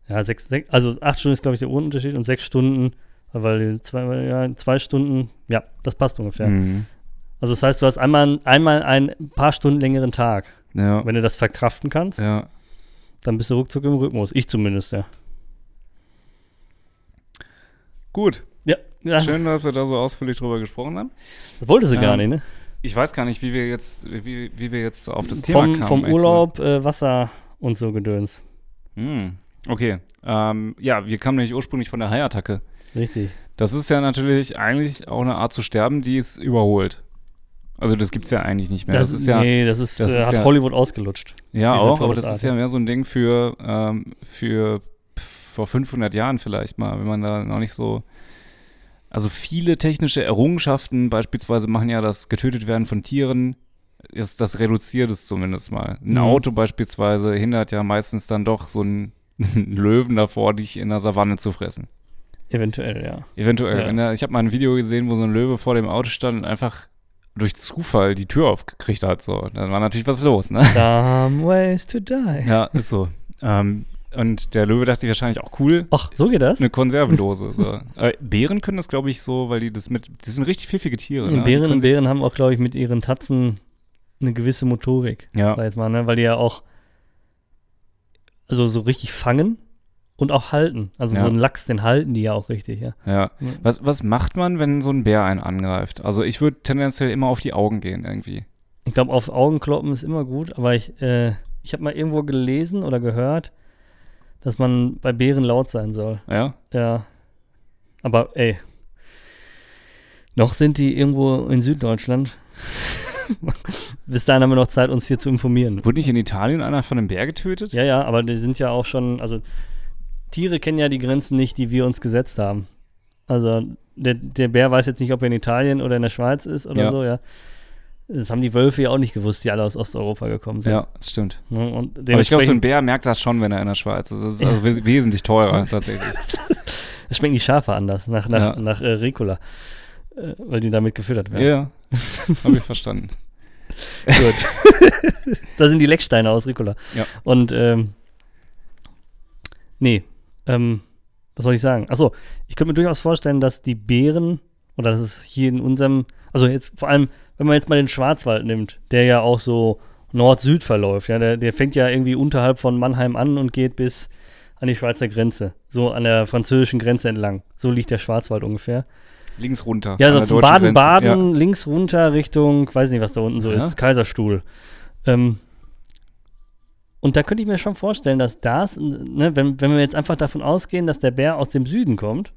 Ja, sechs, sechs, also acht Stunden ist glaube ich der Uhrenunterschied und sechs Stunden, weil zwei, ja, zwei Stunden, ja, das passt ungefähr. Mhm. Also das heißt, du hast einmal, einmal einen paar Stunden längeren Tag. Ja. Wenn du das verkraften kannst, Ja. dann bist du ruckzuck im Rhythmus. Ich zumindest, ja. Gut. Ja, ja Schön, dass wir da so ausführlich drüber gesprochen haben. das wollte sie gar Ähm, nicht, ne? Ich weiß gar nicht, wie wir jetzt, wie, wie wir jetzt auf das Thema vom, kamen. vom Urlaub, äh, Wasser und so Gedöns. Hm. Okay. Ähm, ja, wir kamen nämlich ursprünglich von der Haiattacke. Richtig. Das ist ja natürlich eigentlich auch eine Art zu sterben, die es überholt. Also das gibt's ja eigentlich nicht mehr. Das, ist ja, nee, das ist, das äh, ist hat ja- Hollywood ausgelutscht. ja auch, aber das ist ja mehr so ein Ding für, ähm, für vor 500 Jahren vielleicht mal, wenn man da noch nicht so also viele technische Errungenschaften beispielsweise machen ja das getötet werden von Tieren, ist, das reduziert es zumindest mal. Ein Mhm. Auto beispielsweise hindert ja meistens dann doch so einen Löwen davor, dich in der Savanne zu fressen. Eventuell, ja. Eventuell. Ja. Ich habe mal ein Video gesehen, wo so ein Löwe vor dem Auto stand und einfach durch Zufall die Tür aufgekriegt hat. So, dann war natürlich was los, ne? Some ways to die. Ja, ist so. Ähm, und der Löwe dachte sich wahrscheinlich auch cool, Ach, so geht das? eine Konservendose. so. äh, Bären können das, glaube ich, so, weil die das mit. Das sind richtig pfiffige Tiere. Ne? Und Bären Die und Bären haben auch, glaube ich, mit ihren Tatzen eine gewisse Motorik. Ja. Sag jetzt mal, ne? Weil die ja auch also so richtig fangen und auch halten. Also Ja. so einen Lachs, den halten die ja auch richtig, ja. Ja. Was, was macht man, wenn so ein Bär einen angreift? Also ich würde tendenziell immer auf die Augen gehen irgendwie. Ich glaube, auf Augen kloppen ist immer gut, aber ich, äh, ich habe mal irgendwo gelesen oder gehört, dass man bei Bären laut sein soll. Ja? Ja. Aber ey. Noch sind die irgendwo in Süddeutschland. Bis dahin haben wir noch Zeit, uns hier zu informieren. Wurde nicht in Italien einer von einem Bär getötet? Ja, ja, aber die sind ja auch schon, also Tiere kennen ja die Grenzen nicht, die wir uns gesetzt haben. Also der, der Bär weiß jetzt nicht, ob er in Italien oder in der Schweiz ist oder Ja. so, ja. Das haben die Wölfe ja auch nicht gewusst, die alle aus Osteuropa gekommen sind. Ja, das stimmt. Ne? Und Aber ich glaube, so ein Bär merkt das schon, wenn er in der Schweiz ist. Das ist also wes wesentlich teurer tatsächlich. schmecken die Schafe anders, nach, nach, Ja. nach äh, Ricola. Äh, weil die damit gefüttert werden. ja. habe ich verstanden. Gut. da sind die Lecksteine aus Ricola. Ja. Und, ähm, nee, ähm, was soll ich sagen? Achso, ich könnte mir durchaus vorstellen, dass die Bären, oder dass es hier in unserem, also jetzt vor allem, wenn man jetzt mal den Schwarzwald nimmt, der ja auch so Nord-Süd verläuft, ja, der, der fängt ja irgendwie unterhalb von Mannheim an und geht bis an die Schweizer Grenze, so an der französischen Grenze entlang. So liegt der Schwarzwald ungefähr. Links runter. Ja, also von. Baden-Baden links runter Richtung, weiß nicht, was da unten so Ja. ist, Kaiserstuhl. Ähm, und da könnte ich mir schon vorstellen, dass das, ne, wenn, wenn wir jetzt einfach davon ausgehen, dass der Bär aus dem Süden kommt,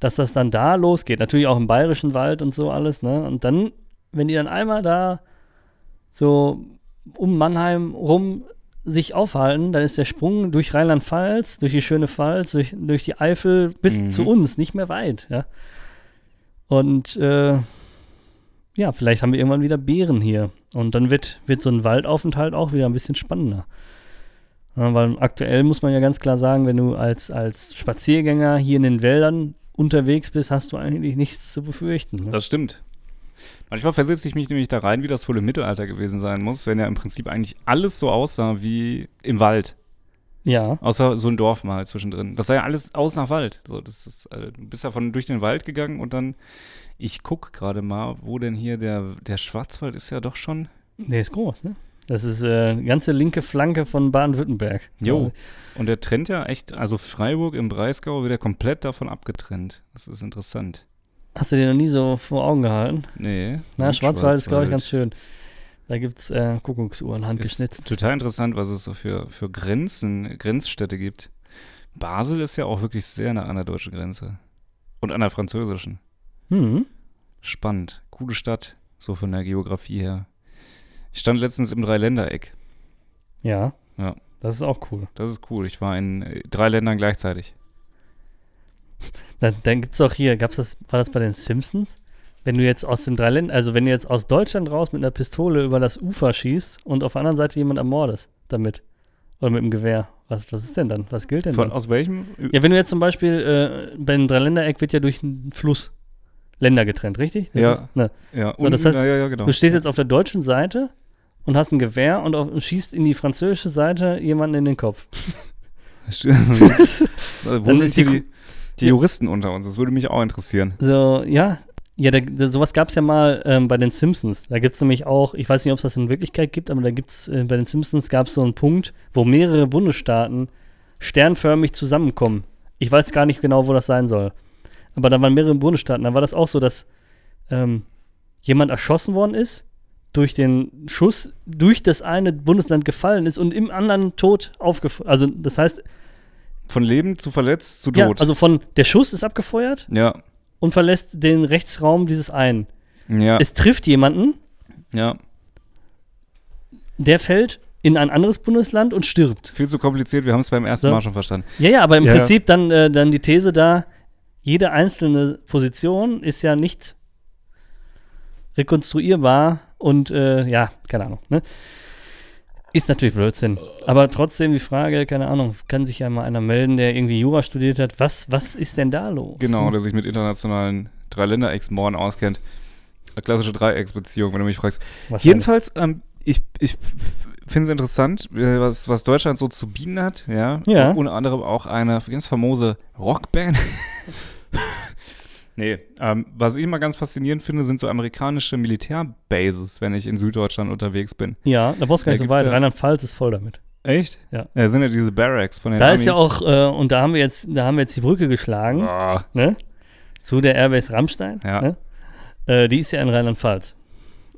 dass das dann da losgeht. Natürlich auch im bayerischen Wald und so alles, ne? Und dann, wenn die dann einmal da so um Mannheim rum sich aufhalten, dann ist der Sprung durch Rheinland-Pfalz, durch die schöne Pfalz, durch, durch die Eifel bis Mhm. zu uns nicht mehr weit, ja. Und äh, ja, vielleicht haben wir irgendwann wieder Bären hier. Und dann wird, wird so ein Waldaufenthalt auch wieder ein bisschen spannender. Ja, weil aktuell muss man ja ganz klar sagen, wenn du als, als Spaziergänger hier in den Wäldern unterwegs bist, hast du eigentlich nichts zu befürchten. Ne? Das stimmt. Manchmal versetze ich mich nämlich da rein, wie das wohl im Mittelalter gewesen sein muss, wenn ja im Prinzip eigentlich alles so aussah wie im Wald. ja, Außer so ein Dorf mal zwischendrin. Das sah ja alles aus nach Wald. So, das ist, äh, du bist ja von durch den Wald gegangen und dann, ich guck gerade mal, wo denn hier der, der Schwarzwald ist ja doch schon. der ist groß, ne? Das ist äh, die ganze linke Flanke von Baden-Württemberg. Jo. Und der trennt ja echt, also Freiburg im Breisgau wird ja komplett davon abgetrennt. Das ist interessant. Hast du dir noch nie so vor Augen gehalten? Nee. Na, Schwarzwald ist, glaube ich, ganz Schwarzwald. schön. Da gibt es äh, Kuckucksuhren, handgeschnitzt. Ist total interessant, was es so für, für Grenzen, Grenzstädte gibt. Basel ist ja auch wirklich sehr nah an der deutschen Grenze. Und an der französischen. Hm. Spannend. Coole Stadt, so von der Geografie her. Ich stand letztens im Dreiländereck. Ja. Ja. Das ist auch cool. Das ist cool. Ich war in äh, drei Ländern gleichzeitig. Dann, dann gibt es auch hier, gab's das, war das bei den Simpsons? Wenn du jetzt aus dem Dreiländ, also wenn du jetzt aus Deutschland raus mit einer Pistole über das Ufer schießt und auf der anderen Seite jemand ermordest damit. Oder mit dem Gewehr. Was, was ist denn dann? Was gilt denn Von, dann? aus welchem? Ja, wenn du jetzt zum Beispiel, äh, bei dem Dreiländereck wird ja durch einen Fluss Länder getrennt, richtig? Das Ja. Ist, ne. Ja, So, das heißt, ja, ja, genau. Du stehst jetzt auf der deutschen Seite und hast ein Gewehr und, auf, und schießt in die französische Seite jemanden in den Kopf. so, wo Dann sind die die, die Juristen unter uns? Das würde mich auch interessieren. So, ja. Ja, da, da, sowas gab es ja mal ähm, bei den Simpsons. Da gibt es nämlich auch, ich weiß nicht, ob es das in Wirklichkeit gibt, aber da gibt es, äh, bei den Simpsons gab es so einen Punkt, wo mehrere Bundesstaaten sternförmig zusammenkommen. Ich weiß gar nicht genau, wo das sein soll. Aber da waren mehrere Bundesstaaten. Da war das auch so, dass ähm, jemand erschossen worden ist, durch den Schuss durch das eine Bundesland gefallen ist und im anderen tot aufgefallen. Also, das heißt, Von Leben zu verletzt zu Ja, tot. also von der Schuss ist abgefeuert ja. und verlässt den Rechtsraum dieses einen. Ja. Es trifft jemanden, ja. der fällt in ein anderes Bundesland und stirbt. Viel zu kompliziert, wir haben es beim ersten So. Mal schon verstanden. Ja, ja, aber im ja. Prinzip dann, äh, dann die These da, jede einzelne Position ist ja nicht rekonstruierbar und äh, ja, keine Ahnung. Ne? Ist natürlich Blödsinn. Aber trotzdem die Frage, keine Ahnung, kann sich ja mal einer melden, der irgendwie Jura studiert hat. Was, was ist denn da los? Genau, der sich mit internationalen Drei-Länder-Ex-Morden auskennt. Eine klassische Dreiecksbeziehung, wenn du mich fragst. Jedenfalls, ähm, ich, ich finde es interessant, äh, was, was Deutschland so zu bieten hat. Ja. Ja. Unter anderem auch eine ganz famose Rockband. nee, ähm, was ich immer ganz faszinierend finde, sind so amerikanische Militärbases, wenn ich in Süddeutschland unterwegs bin. Ja, da brauchst du gar nicht Da so weit. ja- Rheinland-Pfalz ist voll damit. Echt? Ja. Ja, sind ja diese Barracks von den Da ist ja Amis. auch, äh, und da haben wir jetzt, da haben wir jetzt die Brücke geschlagen, Ah, ne? Zu der Airbase Rammstein. Ja. Ne? Äh, die ist ja in Rheinland-Pfalz.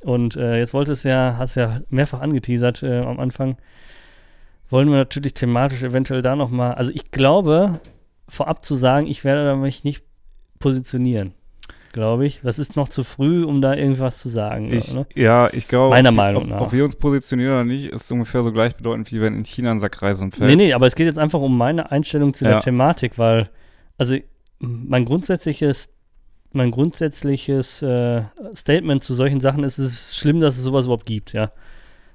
Und äh, jetzt wollte es ja, hast ja mehrfach angeteasert äh, am Anfang. Wollen wir natürlich thematisch eventuell da nochmal, also ich glaube, vorab zu sagen, ich werde mich nicht positionieren. Glaube ich. Das ist noch zu früh, um da irgendwas zu sagen. ich, ne? Ja, ich glaube, Meiner ob, Meinung ob, nach. ob wir uns positionieren oder nicht, ist ungefähr so gleichbedeutend, wie wenn in China ein Sack Reis umfällt. Nee, nee, aber es geht jetzt einfach um meine Einstellung zu Ja. der Thematik, weil, also mein grundsätzliches, mein grundsätzliches äh, Statement zu solchen Sachen ist, es ist schlimm, dass es sowas überhaupt gibt, ja.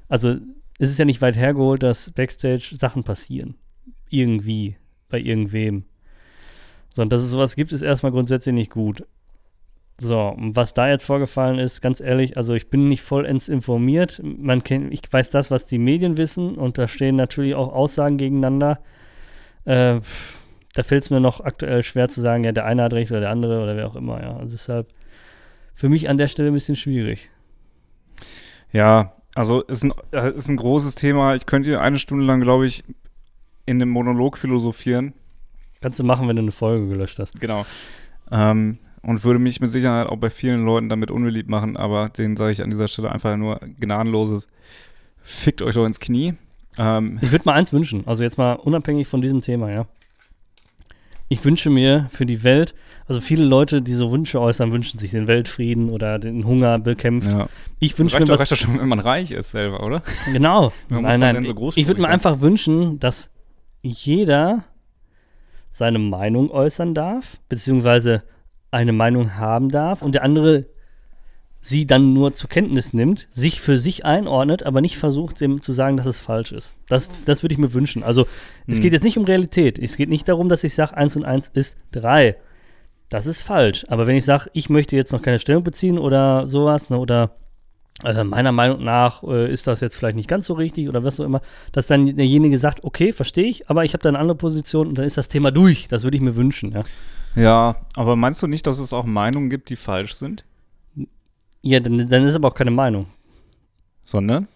Also es ist ja nicht weit hergeholt, dass Backstage Sachen passieren. Irgendwie, bei irgendwem. Sondern dass es sowas gibt, ist erstmal grundsätzlich nicht gut. So, und was da jetzt vorgefallen ist, ganz ehrlich, also ich bin nicht vollends informiert. Man kennt, ich weiß das, was die Medien wissen, und da stehen natürlich auch Aussagen gegeneinander. Äh, da fällt es mir noch aktuell schwer zu sagen, ja, der eine hat recht oder der andere oder wer auch immer, ja. Also deshalb für mich an der Stelle ein bisschen schwierig. Ja, also ist ein, äh, ist ein großes Thema. Ich könnte eine Stunde lang, glaube ich, in dem Monolog philosophieren. Kannst du machen, wenn du eine Folge gelöscht hast. Genau. Ähm, und würde mich mit Sicherheit auch bei vielen Leuten damit unbeliebt machen, aber denen sage ich an dieser Stelle einfach nur gnadenloses Fickt euch doch ins Knie. Ähm, Ich würde mal eins wünschen, also jetzt mal unabhängig von diesem Thema, ja. Ich wünsche mir für die Welt, also viele Leute, die so Wünsche äußern, wünschen sich den Weltfrieden oder den Hunger bekämpft. ja. Ich wünsche mir doch, was reicht doch schon, wenn man reich ist selber, oder? Genau. Nein, nein. so ich großspurig würde mir einfach wünschen, dass jeder seine Meinung äußern darf, beziehungsweise eine Meinung haben darf und der andere sie dann nur zur Kenntnis nimmt, sich für sich einordnet, aber nicht versucht, dem zu sagen, dass es falsch ist. Das, das würde ich mir wünschen. Also, es Hm. geht jetzt nicht um Realität. Es geht nicht darum, dass ich sage, 1 und 1 ist 3. Das ist falsch. Aber wenn ich sage, ich möchte jetzt noch keine Stellung beziehen oder sowas, ne, oder äh, meiner Meinung nach äh, ist das jetzt vielleicht nicht ganz so richtig oder was auch immer, dass dann derjenige sagt, okay, verstehe ich, aber ich habe da eine andere Position und dann ist das Thema durch. Das würde ich mir wünschen, ja. Ja, aber meinst du nicht, dass es auch Meinungen gibt, die falsch sind? Ja, dann, dann ist aber auch keine Meinung. Sondern?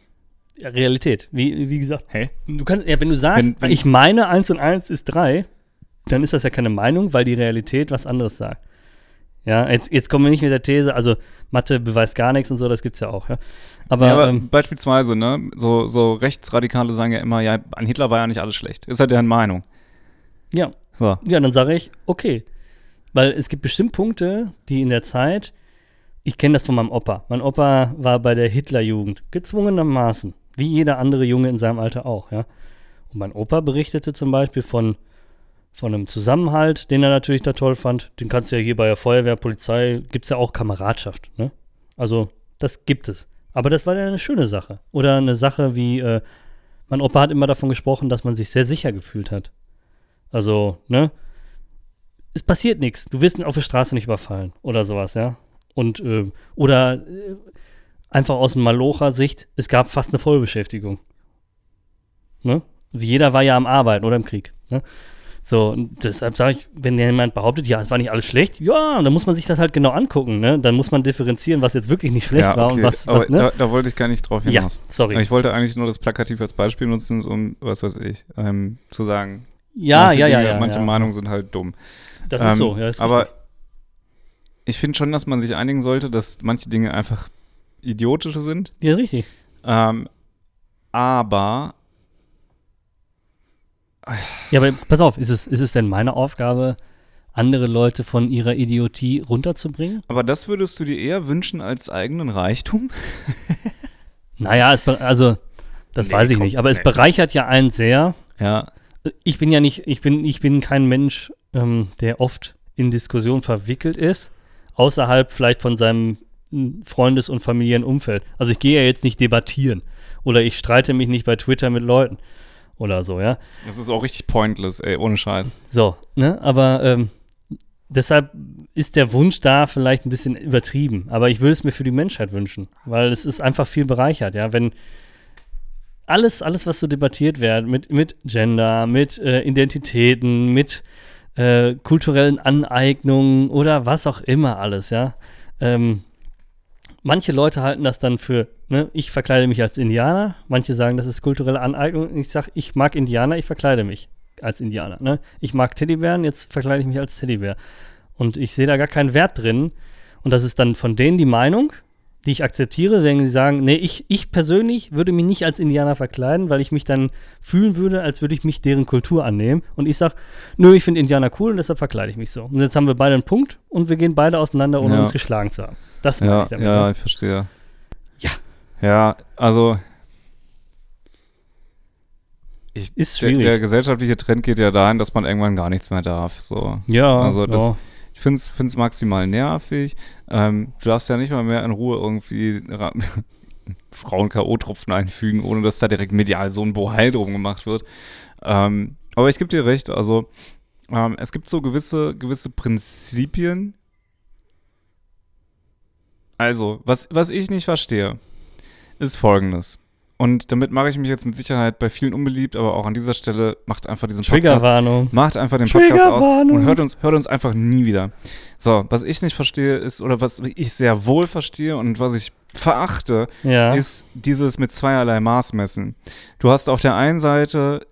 Ja, Realität. Wie, wie gesagt, Hä? du kannst, ja, wenn du sagst, Wenn- wenn- ich meine 1 und 1 ist 3, dann ist das ja keine Meinung, weil die Realität was anderes sagt. Ja, jetzt, jetzt kommen wir nicht mit der These, also Mathe beweist gar nichts und so, das gibt's ja auch, ja. Aber, ja, aber ähm, beispielsweise, ne, so, so Rechtsradikale sagen ja immer, ja, an Hitler war ja nicht alles schlecht. Ist halt deren Meinung. ja, So. Ja, dann sage ich, okay. Weil es gibt bestimmt Punkte, die in der Zeit, ich kenne das von meinem Opa. Mein Opa war bei der Hitlerjugend, gezwungenermaßen, wie jeder andere Junge in seinem Alter auch, ja. Und mein Opa berichtete zum Beispiel von, von einem Zusammenhalt, den er natürlich da toll fand. Den kannst du ja hier bei der Feuerwehr, Polizei, gibt es ja auch Kameradschaft, ne? Also, das gibt es. Aber das war ja eine schöne Sache. Oder eine Sache wie, äh, mein Opa hat immer davon gesprochen, dass man sich sehr sicher gefühlt hat. Also, ne? Es passiert nichts. Du wirst auf der Straße nicht überfallen oder sowas, ja. Und, äh, oder äh, einfach aus Malocher-Sicht, es gab fast eine Vollbeschäftigung. Ne? Jeder war ja am Arbeiten oder im Krieg. Ne? So, und deshalb sage ich, wenn jemand behauptet, ja, es war nicht alles schlecht, ja, dann muss man sich das halt genau angucken, ne? Dann muss man differenzieren, was jetzt wirklich nicht schlecht ja, war und was, was ne? da, da wollte ich gar nicht drauf Ja, hinaus. sorry. Ich wollte eigentlich nur das plakativ als Beispiel nutzen, um, was weiß ich, ähm, zu sagen, ja, ja, ja, Dinge, ja. manche ja. Meinungen sind halt dumm. Das Ähm, ist so, ja, ist aber richtig. ich finde schon, dass man sich einigen sollte, dass manche Dinge einfach idiotische sind. Ja, richtig. Ähm, aber Ja, aber pass auf, ist es, ist es denn meine Aufgabe, andere Leute von ihrer Idiotie runterzubringen? Aber das würdest du dir eher wünschen als eigenen Reichtum? Naja, es, also, das Nee, weiß ich komm, nicht. Aber es nee. bereichert ja einen sehr. Ja. Ich bin ja nicht, ich bin, ich bin kein Mensch, ähm, der oft in Diskussionen verwickelt ist, außerhalb vielleicht von seinem m, Freundes- und Familienumfeld. Also ich gehe ja jetzt nicht debattieren oder ich streite mich nicht bei Twitter mit Leuten oder so, ja. Das ist auch richtig pointless, ey, ohne Scheiß. So, ne? Aber ähm, deshalb ist der Wunsch da vielleicht ein bisschen übertrieben. Aber ich würde es mir für die Menschheit wünschen, weil es ist einfach viel bereichert, ja. Wenn alles, alles, was so debattiert wird, mit, mit Gender, mit äh, Identitäten, mit äh, kulturellen Aneignungen oder was auch immer alles, ja. Ähm, manche Leute halten das dann für, ne, ich verkleide mich als Indianer, manche sagen, das ist kulturelle Aneignung. Ich sage, ich mag Indianer, ich verkleide mich als Indianer. Ne? Ich mag Teddybären, jetzt verkleide ich mich als Teddybär. Und ich sehe da gar keinen Wert drin. Und das ist dann von denen die Meinung, die ich akzeptiere, wenn sie sagen, nee, ich, ich persönlich würde mich nicht als Indianer verkleiden, weil ich mich dann fühlen würde, als würde ich mich deren Kultur annehmen. Und ich sage, nö, ich finde Indianer cool und deshalb verkleide ich mich so. Und jetzt haben wir beide einen Punkt und wir gehen beide auseinander, ohne Ja. uns geschlagen zu haben. Das meine Ja, ich damit. ja, ne? ich verstehe. Ja. Ja, also. Ich, Ist der, schwierig. der gesellschaftliche Trend geht ja dahin, dass man irgendwann gar nichts mehr darf. So. Ja, Also das- ja. Ich finde es maximal nervig. Ähm, du darfst ja nicht mal mehr in Ruhe irgendwie ra- Frauen-K.O.-Tropfen einfügen, ohne dass da direkt medial so ein Bohai drum gemacht wird. Ähm, aber ich gebe dir recht, also ähm, es gibt so gewisse, gewisse Prinzipien. Also, was, was ich nicht verstehe, ist folgendes. Und damit mache ich mich jetzt mit Sicherheit bei vielen unbeliebt, aber auch an dieser Stelle macht einfach diesen Podcast. Macht einfach den Podcast aus und hört uns, hört uns einfach nie wieder. So, was ich nicht verstehe ist, oder was ich sehr wohl verstehe und was ich verachte, Ja. ist dieses mit zweierlei Maß messen. Du hast auf der einen Seite,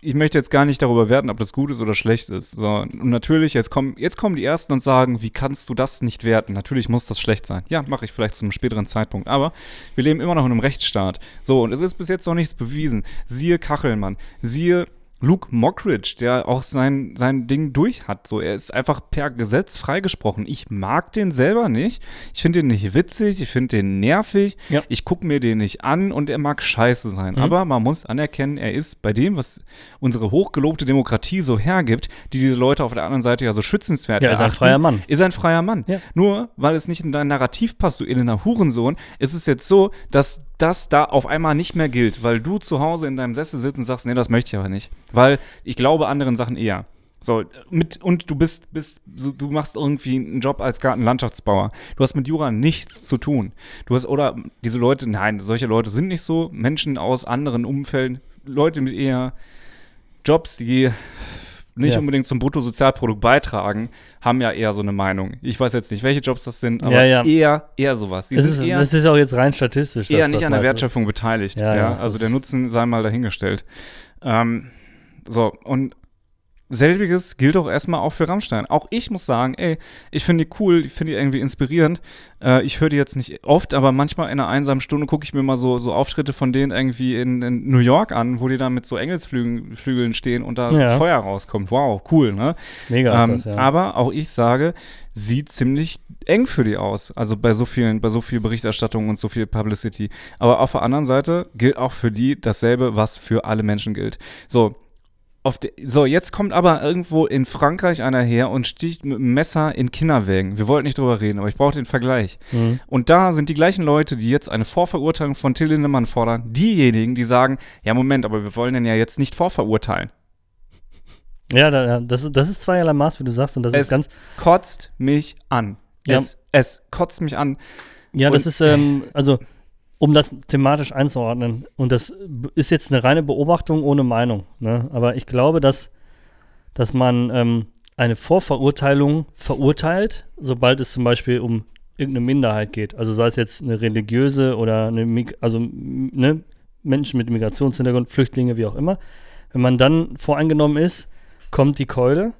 ich möchte jetzt gar nicht darüber werten, ob das gut ist oder schlecht ist. So, und natürlich, jetzt kommen, jetzt kommen die Ersten und sagen, wie kannst du das nicht werten? Natürlich muss das schlecht sein. Ja, mache ich vielleicht zu einem späteren Zeitpunkt. Aber wir leben immer noch in einem Rechtsstaat. So, und es ist bis jetzt noch nichts bewiesen. Siehe Kachelmann, siehe Luke Mockridge, der auch sein, sein Ding durch hat. So, er ist einfach per Gesetz freigesprochen. Ich mag den selber nicht. Ich finde den nicht witzig, ich finde den nervig. Ja. Ich gucke mir den nicht an und er mag scheiße sein. Mhm. Aber man muss anerkennen, er ist bei dem, was unsere hochgelobte Demokratie so hergibt, die diese Leute auf der anderen Seite ja so schützenswert Ja, ist ein erachten, freier Mann. Ist ein freier Mann. Ja. Nur, weil es nicht in dein Narrativ passt, du elender Hurensohn, ist es jetzt so, dass das da auf einmal nicht mehr gilt, weil du zu Hause in deinem Sessel sitzt und sagst, nee, das möchte ich aber nicht. Weil ich glaube anderen Sachen eher. So, mit, und du bist, bist so, du machst irgendwie einen Job als Gartenlandschaftsbauer. Du hast mit Jura nichts zu tun. Du hast, oder diese Leute, nein, solche Leute sind nicht so. Menschen aus anderen Umfelden, Leute mit eher Jobs, die nicht Ja. unbedingt zum Bruttosozialprodukt beitragen, haben ja eher so eine Meinung. Ich weiß jetzt nicht, welche Jobs das sind, aber Ja, ja. eher, eher sowas. Die Das ist, eher, das ist auch jetzt rein statistisch. eher nicht an der Wertschöpfung beteiligt. Ja, also der Nutzen sei mal dahingestellt. Ähm, so, und selbiges gilt auch erstmal auch für Rammstein. Auch ich muss sagen, ey, ich finde die cool, ich finde die irgendwie inspirierend. Äh, ich höre die jetzt nicht oft, aber manchmal in einer einsamen Stunde gucke ich mir mal so, so Auftritte von denen irgendwie in, in New York an, wo die da mit so Engelsflügeln Flügeln stehen und da Ja. Feuer rauskommt. Wow, cool, ne? Mega Ähm, ist das, ja. Aber auch ich sage, sieht ziemlich eng für die aus. Also bei so vielen, bei so viel Berichterstattung und so viel Publicity. Aber auf der anderen Seite gilt auch für die dasselbe, was für alle Menschen gilt. So. So, jetzt kommt aber irgendwo in Frankreich einer her und sticht mit einem Messer in Kinderwägen. Wir wollten nicht drüber reden, aber ich brauche den Vergleich. Mhm. Und da sind die gleichen Leute, die jetzt eine Vorverurteilung von Till Lindemann fordern, diejenigen, die sagen, ja Moment, aber wir wollen den ja jetzt nicht vorverurteilen. Ja, da, ja, das, ist, das ist zweierlei Maß, wie du sagst, und das Es ist ganz. kotzt mich an. Ja. Es, es kotzt mich an. Ja, das und- ist, ähm, also, um das thematisch einzuordnen, und das ist jetzt eine reine Beobachtung ohne Meinung, ne? aber ich glaube, dass, dass man ähm, eine Vorverurteilung verurteilt, sobald es zum Beispiel um irgendeine Minderheit geht. Also sei es jetzt eine religiöse oder eine, Mig also ne, Menschen mit Migrationshintergrund, Flüchtlinge, wie auch immer. Wenn man dann voreingenommen ist, kommt die Keule.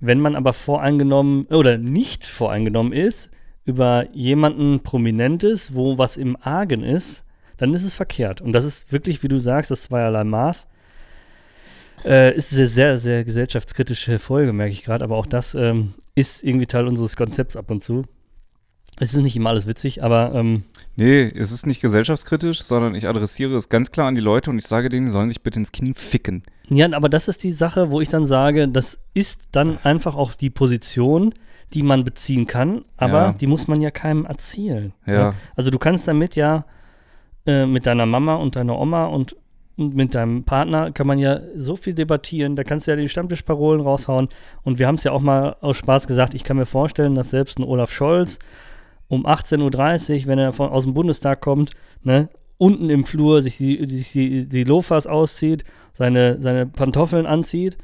Wenn man aber voreingenommen oder nicht voreingenommen ist, über jemanden Prominentes, wo was im Argen ist, dann ist es verkehrt. Und das ist wirklich, wie du sagst, das zweierlei Maß. Äh, ist eine sehr, sehr gesellschaftskritische Folge, merke ich gerade, aber auch das ähm, ist irgendwie Teil unseres Konzepts ab und zu. Es ist nicht immer alles witzig, aber ähm, Nee, es ist nicht gesellschaftskritisch, sondern ich adressiere es ganz klar an die Leute und ich sage denen, die sollen sich bitte ins Knie ficken. ja, aber das ist die Sache, wo ich dann sage, das ist dann einfach auch die Position, die man beziehen kann, aber Ja. die muss man ja keinem erzählen. Ja. Also du kannst damit ja äh, mit deiner Mama und deiner Oma und, und mit deinem Partner kann man ja so viel debattieren, da kannst du ja die Stammtischparolen raushauen und wir haben es ja auch mal aus Spaß gesagt, ich kann mir vorstellen, dass selbst ein Olaf Scholz um 18.30 Uhr, wenn er von, aus dem Bundestag kommt, ne, unten im Flur sich die, sich die, die Lofas auszieht, seine, seine Pantoffeln anzieht,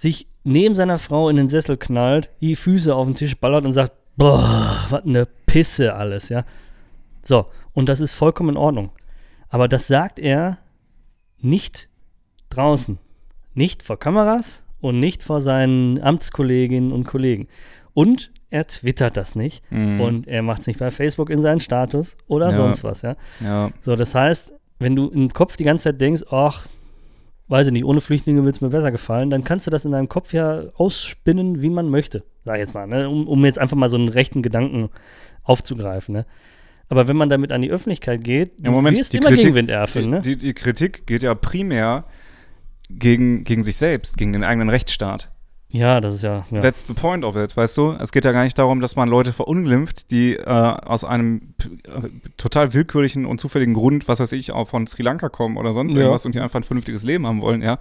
sich neben seiner Frau in den Sessel knallt, die Füße auf den Tisch ballert und sagt, boah, was eine Pisse alles, ja. So, und das ist vollkommen in Ordnung. Aber das sagt er nicht draußen. Nicht vor Kameras und nicht vor seinen Amtskolleginnen und Kollegen. Und er twittert das nicht. Mhm. Und er macht es nicht bei Facebook in seinen Status oder Ja. sonst was, ja. Ja. So, das heißt, wenn du im Kopf die ganze Zeit denkst, ach, weiß ich nicht, ohne Flüchtlinge wird es mir besser gefallen, dann kannst du das in deinem Kopf ja ausspinnen, wie man möchte. Sag ich jetzt mal, ne? um, um jetzt einfach mal so einen rechten Gedanken aufzugreifen. Ne? Aber wenn man damit an die Öffentlichkeit geht, Ja, Moment, wirst die immer Kritik- Gegenwind erfeln. Die, Ne? die, die Kritik geht ja primär gegen, gegen sich selbst, gegen den eigenen Rechtsstaat. Ja, das ist ja. ja. That's the point of it, weißt du? Es geht ja gar nicht darum, dass man Leute verunglimpft, die äh, aus einem äh, total willkürlichen und zufälligen Grund, was weiß ich, auch von Sri Lanka kommen oder sonst Ja. irgendwas und die einfach ein vernünftiges Leben haben wollen, ja.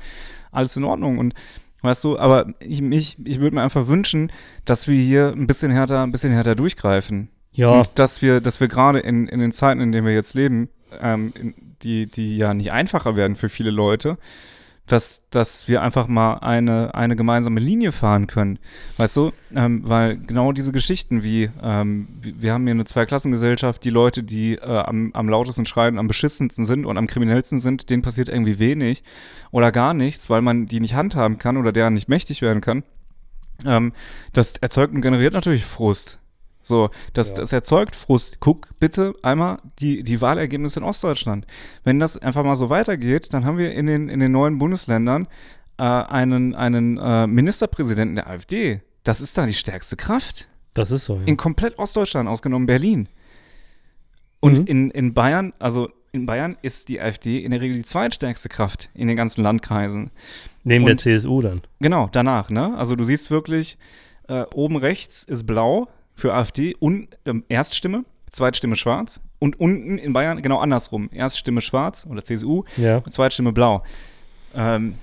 Alles in Ordnung. Und weißt du, aber ich, ich, ich würde mir einfach wünschen, dass wir hier ein bisschen härter, ein bisschen härter durchgreifen. ja, Und dass wir, dass wir gerade in, in den Zeiten, in denen wir jetzt leben, ähm, die, die ja nicht einfacher werden für viele Leute, dass, dass wir einfach mal eine, eine gemeinsame Linie fahren können. Weißt du? Ähm, weil genau diese Geschichten wie, ähm, wir haben hier eine Zweiklassengesellschaft, die Leute, die äh, am, am lautesten schreien, am beschissensten sind und am kriminellsten sind, denen passiert irgendwie wenig oder gar nichts, weil man die nicht handhaben kann oder deren nicht mächtig werden kann. Ähm, das erzeugt und generiert natürlich Frust. So, das, Ja. das erzeugt Frust. Guck bitte einmal die, die Wahlergebnisse in Ostdeutschland. Wenn das einfach mal so weitergeht, dann haben wir in den, in den neuen Bundesländern äh, einen, einen äh, Ministerpräsidenten der AfD. Das ist da die stärkste Kraft. das ist so. Ja. In komplett Ostdeutschland, ausgenommen Berlin. Und Mhm. in, in Bayern, also in Bayern ist die AfD in der Regel die zweitstärkste Kraft in den ganzen Landkreisen. Neben der und- CSU dann. Genau, danach, ne? Also du siehst wirklich, äh, oben rechts ist blau für AfD und ähm, Erststimme, Zweitstimme schwarz. Und unten in Bayern genau andersrum. Erststimme schwarz oder CSU, Ja. Zweitstimme blau. Ähm,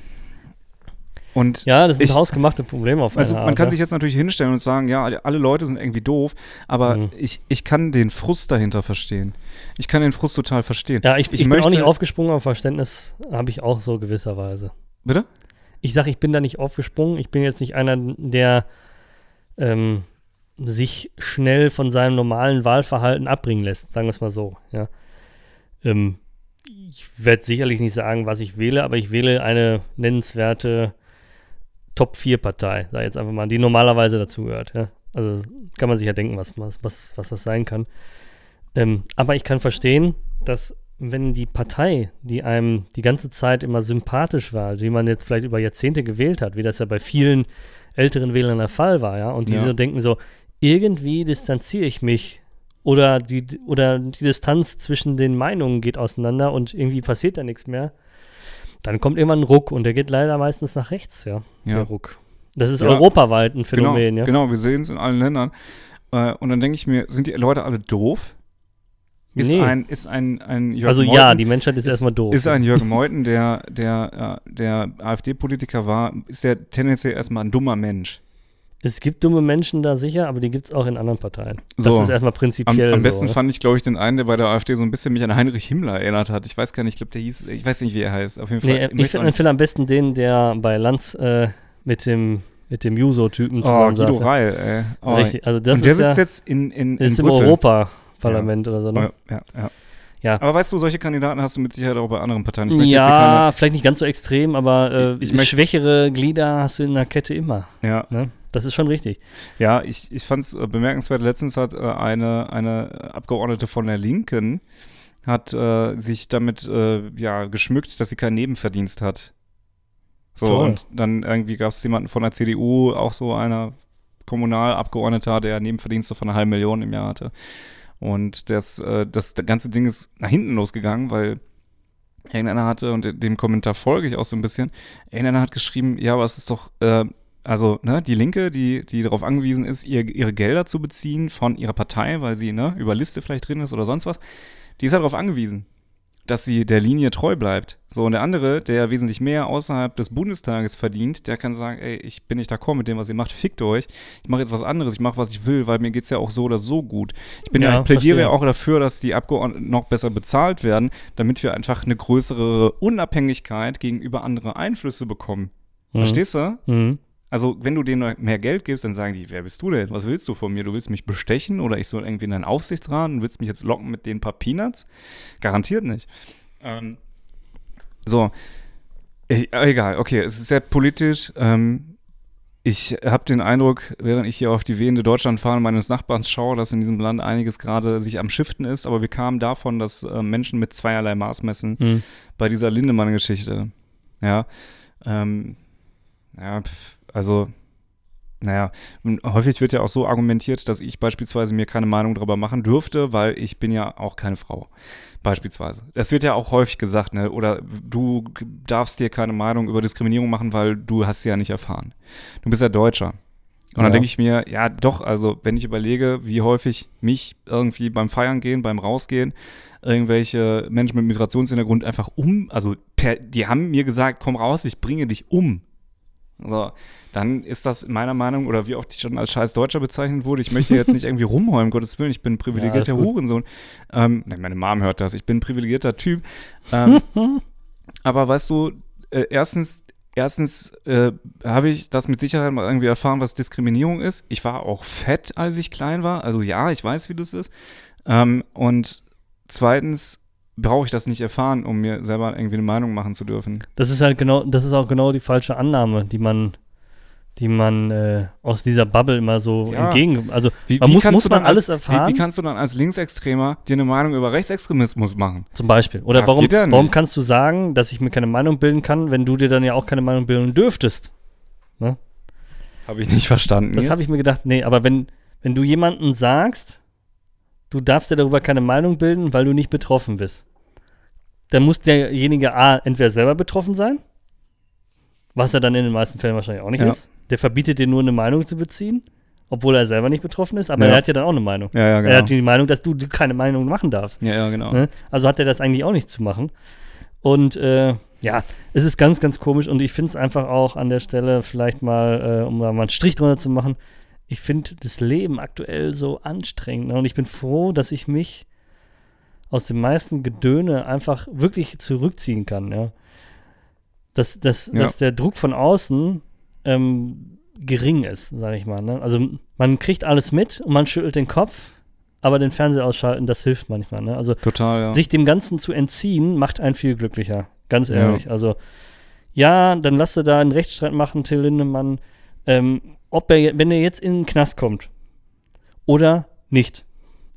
und Ja, das sind Ich- hausgemachte Probleme auf also man Art, kann ja. sich jetzt natürlich hinstellen und sagen, ja, alle- Leute sind irgendwie doof, aber Mhm. ich, ich kann den Frust dahinter verstehen. Ich kann den Frust total verstehen. Ja, ich, ich, ich bin auch nicht aufgesprungen, aber Verständnis habe ich auch so gewisserweise. Bitte? Ich sage, ich bin da nicht aufgesprungen. Ich bin jetzt nicht einer, der ähm, sich schnell von seinem normalen Wahlverhalten abbringen lässt, sagen wir es mal so. Ja. Ähm, ich werde sicherlich nicht sagen, was ich wähle, aber ich wähle eine nennenswerte Top-4-Partei, sag jetzt einfach mal, die normalerweise dazugehört. Ja. Also kann man sich ja denken, was, was, was, das sein kann. Ähm, aber ich kann verstehen, dass wenn die Partei, die einem die ganze Zeit immer sympathisch war, die man jetzt vielleicht über Jahrzehnte gewählt hat, wie das ja bei vielen älteren Wählern der Fall war, ja, und die Ja. so denken so, irgendwie distanziere ich mich oder die, oder die Distanz zwischen den Meinungen geht auseinander und irgendwie passiert da nichts mehr, dann kommt irgendwann ein Ruck und der geht leider meistens nach rechts, ja, der Ja. Ruck. Das ist Ja. europaweit ein Phänomen, genau, ja. Genau, wir sehen es in allen Ländern. Äh, und dann denke ich mir, sind die Leute alle doof? Ist Nee. ein, ist ein, ein Jörg also Meuthen, ja, die Menschheit ist, ist- erstmal doof. ist ja. ein Jürgen Meuthen, der, der, äh, der AfD-Politiker war, ist der tendenziell erstmal ein dummer Mensch. Es gibt dumme Menschen da sicher, aber die gibt es auch in anderen Parteien. Das So. ist erstmal Am, prinzipiell am besten so. ne? fand ich, glaube ich, den einen, der bei der AfD so ein bisschen mich an Heinrich Himmler erinnert hat. Ich weiß gar nicht, ich glaube, der hieß, ich weiß nicht, wie er heißt. Auf jeden Fall. Nee, ich finde find am besten den, der bei Lanz äh, mit dem, mit dem Juso-Typen Oh, zusammen Guido saß. Reil, ey. Oh, Richtig, also das und der ist, sitzt ja, jetzt in, in, in ist im. Europaparlament oder so. Ne? Oh, ja, ja. Ja. Aber weißt du, solche Kandidaten hast du mit Sicherheit auch bei anderen Parteien. Ja, vielleicht nicht ganz so extrem, aber äh, Ich- ich schwächere Glieder hast du in der Kette immer. ja, Ne? Das ist schon richtig. Ja, ich, ich fand es äh, bemerkenswert. Letztens hat äh, eine, eine Abgeordnete von der Linken hat äh, sich damit äh, ja, geschmückt, dass sie keinen Nebenverdienst hat. So, Toll. und dann irgendwie gab es jemanden von der CDU, auch so einer Kommunalabgeordneter, der Nebenverdienste von einer halben Million im Jahr hatte. Und das, äh, das, das ganze Ding ist nach hinten losgegangen, weil irgendeiner hatte, und dem Kommentar folge ich auch so ein bisschen, irgendeiner hat geschrieben, ja, aber es ist doch, äh, also, ne, die Linke, die, die darauf angewiesen ist, ihr, ihre Gelder zu beziehen von ihrer Partei, weil sie, ne, über Liste vielleicht drin ist oder sonst was, die ist ja darauf angewiesen, dass sie der Linie treu bleibt. So, und der andere, der wesentlich mehr außerhalb des Bundestages verdient, der kann sagen, ey, ich bin nicht d'accord mit dem, was ihr macht, fickt euch. Ich mache jetzt was anderes, ich mache, was ich will, weil mir geht's ja auch so oder so gut. Ich bin ja, Ja, ich plädiere ja auch dafür, dass die Abgeordneten noch besser bezahlt werden, damit wir einfach eine größere Unabhängigkeit gegenüber anderen Einflüsse bekommen. Mhm. Verstehst du? Mhm. Also, wenn du denen mehr Geld gibst, dann sagen die, wer bist du denn? Was willst du von mir? Du willst mich bestechen oder ich soll irgendwie in deinen Aufsichtsrat und willst mich jetzt locken mit den paar Peanuts? Garantiert nicht. Ähm, so, ich, egal, okay, es ist sehr politisch. Ähm, ich habe den Eindruck, während ich hier auf die wehende Deutschlandfahne meines Nachbarns schaue, dass in diesem Land einiges gerade sich am Shiften ist, aber wir kamen davon, dass äh, Menschen mit zweierlei Maß messen Mhm. bei dieser Lindemann-Geschichte. Ja. Ähm, ja, pf, also, naja, häufig wird ja auch so argumentiert, dass ich beispielsweise mir keine Meinung darüber machen dürfte, weil ich bin ja auch keine Frau. Beispielsweise. Das wird ja auch häufig gesagt, ne? Oder du darfst dir keine Meinung über Diskriminierung machen, weil du hast sie ja nicht erfahren. Du bist ja Deutscher. Und dann Ja. denke ich mir, ja doch, also wenn ich überlege, wie häufig mich irgendwie beim Feiern gehen, beim Rausgehen, irgendwelche Menschen mit Migrationshintergrund einfach um, also per, die haben mir gesagt, komm raus, ich bringe dich um. So, dann ist das meiner Meinung, oder wie oft ich schon als scheiß Deutscher bezeichnet wurde, ich möchte jetzt nicht irgendwie rumheulen, um Gottes Willen, ich bin ein privilegierter gut. Hurensohn. Ähm, nein, meine Mom hört das, ich bin ein privilegierter Typ. Ähm, aber weißt du, äh, erstens, erstens äh, habe ich das mit Sicherheit mal irgendwie erfahren, was Diskriminierung ist. Ich war auch fett, als ich klein war. Also ja, ich weiß, wie das ist. Ähm, und zweitens brauche ich das nicht erfahren, um mir selber irgendwie eine Meinung machen zu dürfen. Das ist halt genau, das ist auch genau die falsche Annahme, die man, die man äh, aus dieser Bubble immer so Ja. entgegen. Also Wie, man wie muss, muss man alles als, erfahren. Wie, wie kannst du dann als Linksextremer dir eine Meinung über Rechtsextremismus machen? Zum Beispiel. Oder Das warum, ja warum kannst du sagen, dass ich mir keine Meinung bilden kann, wenn du dir dann ja auch keine Meinung bilden dürftest? Habe ich nicht verstanden. Das habe ich mir gedacht, nee, aber wenn, wenn du jemandem sagst, du darfst dir darüber keine Meinung bilden, weil du nicht betroffen bist, dann muss derjenige A entweder selber betroffen sein, was er dann in den meisten Fällen wahrscheinlich auch nicht Ja. ist. Der verbietet dir nur eine Meinung zu beziehen, obwohl er selber nicht betroffen ist, aber Ja. er hat ja dann auch eine Meinung. Ja, ja, Er genau. hat die Meinung, dass du keine Meinung machen darfst. ja, ja, genau. Ne? Also hat er das eigentlich auch nicht zu machen. Und äh, ja, es ist ganz, ganz komisch und ich finde es einfach auch an der Stelle vielleicht mal, äh, um da mal einen Strich drunter zu machen, ich finde das Leben aktuell so anstrengend. Ne? Und ich bin froh, dass ich mich aus dem meisten Gedöne einfach wirklich zurückziehen kann. Ja? Dass, dass, Ja. dass der Druck von außen ähm, gering ist, sage ich mal. Ne? Also man kriegt alles mit und man schüttelt den Kopf, aber den Fernseher ausschalten, das hilft manchmal. Ne? Also Total, ja. sich dem Ganzen zu entziehen, macht einen viel glücklicher. Ganz Ja. ehrlich. Also, ja, dann lass du da einen Rechtsstreit machen, Till Lindemann. Ähm, ob er, wenn er jetzt in den Knast kommt oder nicht,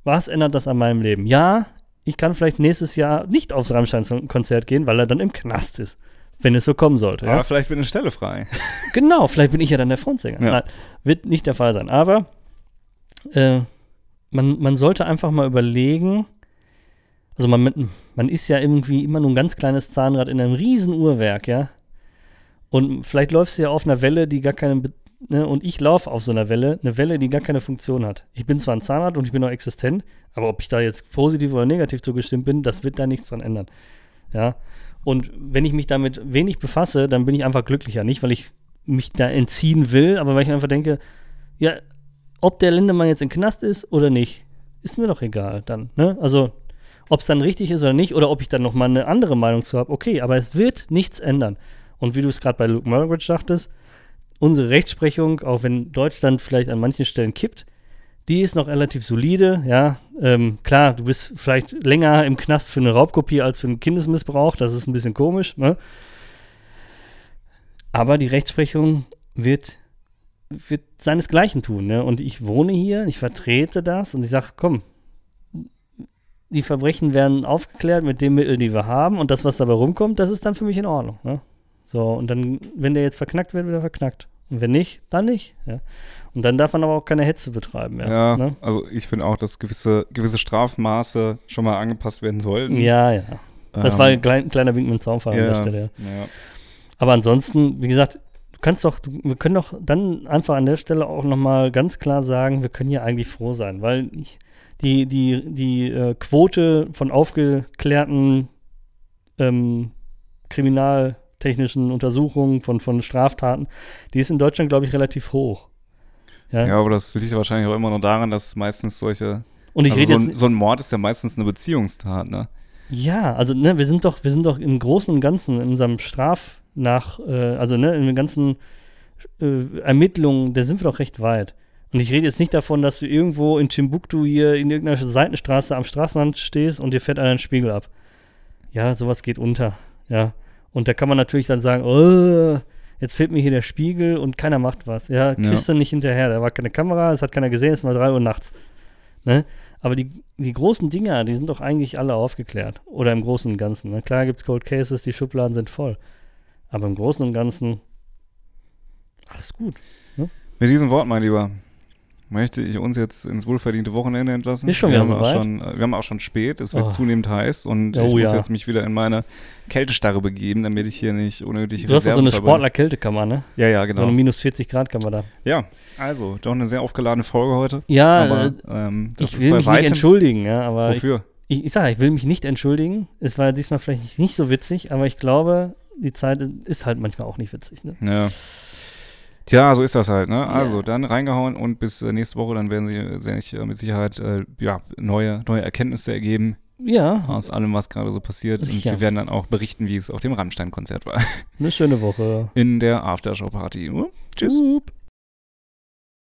was ändert das an meinem Leben? Ja, ich kann vielleicht nächstes Jahr nicht aufs Rammstein-Konzert gehen, weil er dann im Knast ist. Wenn es so kommen sollte. Ja? Aber vielleicht wird eine Stelle frei. Genau, vielleicht bin ich ja dann der Frontsänger. Ja. Nein, wird nicht der Fall sein. Aber äh, man, man sollte einfach mal überlegen, also man, man ist ja irgendwie immer nur ein ganz kleines Zahnrad in einem riesen Uhrwerk, ja. Und vielleicht läufst du ja auf einer Welle, die gar keine, ne, und ich laufe auf so einer Welle, eine Welle, die gar keine Funktion hat. Ich bin zwar ein Zahnrad und ich bin auch existent, aber ob ich da jetzt positiv oder negativ zugestimmt bin, das wird da nichts dran ändern. Ja. Und wenn ich mich damit wenig befasse, dann bin ich einfach glücklicher. Nicht, weil ich mich da entziehen will, aber weil ich einfach denke, ja, ob der Lindemann jetzt im Knast ist oder nicht, ist mir doch egal dann. Ne? Also, ob es dann richtig ist oder nicht, oder ob ich dann nochmal eine andere Meinung zu habe, okay, aber es wird nichts ändern. Und wie du es gerade bei Luke Murridge sagtest, unsere Rechtsprechung, auch wenn Deutschland vielleicht an manchen Stellen kippt, die ist noch relativ solide, ja. Ähm, klar, du bist vielleicht länger im Knast für eine Raubkopie als für einen Kindesmissbrauch, das ist ein bisschen komisch, ne? Aber die Rechtsprechung wird, wird seinesgleichen tun, ne? Und ich wohne hier, ich vertrete das und ich sage, komm, die Verbrechen werden aufgeklärt mit den Mitteln, die wir haben und das, was dabei rumkommt, das ist dann für mich in Ordnung, ne? So, und dann, wenn der jetzt verknackt wird, wird er verknackt. Und wenn nicht, dann nicht. Ja. Und dann darf man aber auch keine Hetze betreiben. Ja, Ja, ne? also ich finde auch, dass gewisse, gewisse Strafmaße schon mal angepasst werden sollten. ja. ja. Das Ähm, war ein klein, kleiner Wink mit dem Zaunfall an der ja, Stelle. Ja. ja. Aber ansonsten, wie gesagt, du kannst doch, du, wir können doch dann einfach an der Stelle auch nochmal ganz klar sagen, wir können hier eigentlich froh sein, weil die, die, die äh, Quote von aufgeklärten ähm, kriminaltechnischen Untersuchungen von, von Straftaten, die ist in Deutschland, glaube ich, relativ hoch. Ja. Ja, aber das liegt wahrscheinlich auch immer noch daran, dass meistens solche. Und ich also rede so, jetzt ein, so ein Mord ist ja meistens eine Beziehungstat, ne? Ja, also ne, wir sind doch, wir sind doch im Großen und Ganzen in unserem Straf nach, äh, also ne, in den ganzen äh, Ermittlungen, da sind wir doch recht weit. Und ich rede jetzt nicht davon, dass du irgendwo in Timbuktu hier in irgendeiner Seitenstraße am Straßenrand stehst und dir fährt einer einen Spiegel ab. Ja, sowas geht unter. Ja. Und da kann man natürlich dann sagen, oh, jetzt fehlt mir hier der Spiegel und keiner macht was. Ja, kriegst du nicht hinterher. Da war keine Kamera, es hat keiner gesehen, es war drei Uhr nachts. Ne? Aber die, die großen Dinger, die sind doch eigentlich alle aufgeklärt. Oder im Großen und Ganzen. Ne? Klar gibt es Cold Cases, die Schubladen sind voll. Aber im Großen und Ganzen alles gut. Mit diesem Wort, mein Lieber, möchte ich uns jetzt ins wohlverdiente Wochenende entlassen. Ist schon wir haben auch schon, äh, Wir haben auch schon spät, es wird Oh. zunehmend heiß und Oh ich muss ja. jetzt mich wieder in meine Kältestarre begeben, damit ich hier nicht unnötig Du hast so eine. Sportler-Kältekammer, ne? Ja, ja, So genau. eine minus 40 Grad Kammer da. Ja, also, doch eine sehr aufgeladene Folge heute. Ja, aber äh, ähm, ich will mich nicht entschuldigen, ja, aber ich, Wofür? ich, ich sage, ich will mich nicht entschuldigen. Es war diesmal vielleicht nicht, nicht so witzig, aber ich glaube, die Zeit ist halt manchmal auch nicht witzig. Ne? Ja. Tja, so ist das halt, ne? Also, Ja. dann reingehauen und bis äh, nächste Woche, dann werden sie sich äh, mit Sicherheit äh, ja, neue, neue Erkenntnisse ergeben Ja, aus allem, was gerade so passiert. Und Sicher. wir werden dann auch berichten, wie es auf dem Rammstein-Konzert war. eine schöne Woche. In der Aftershow-Party. Tschüss. Up.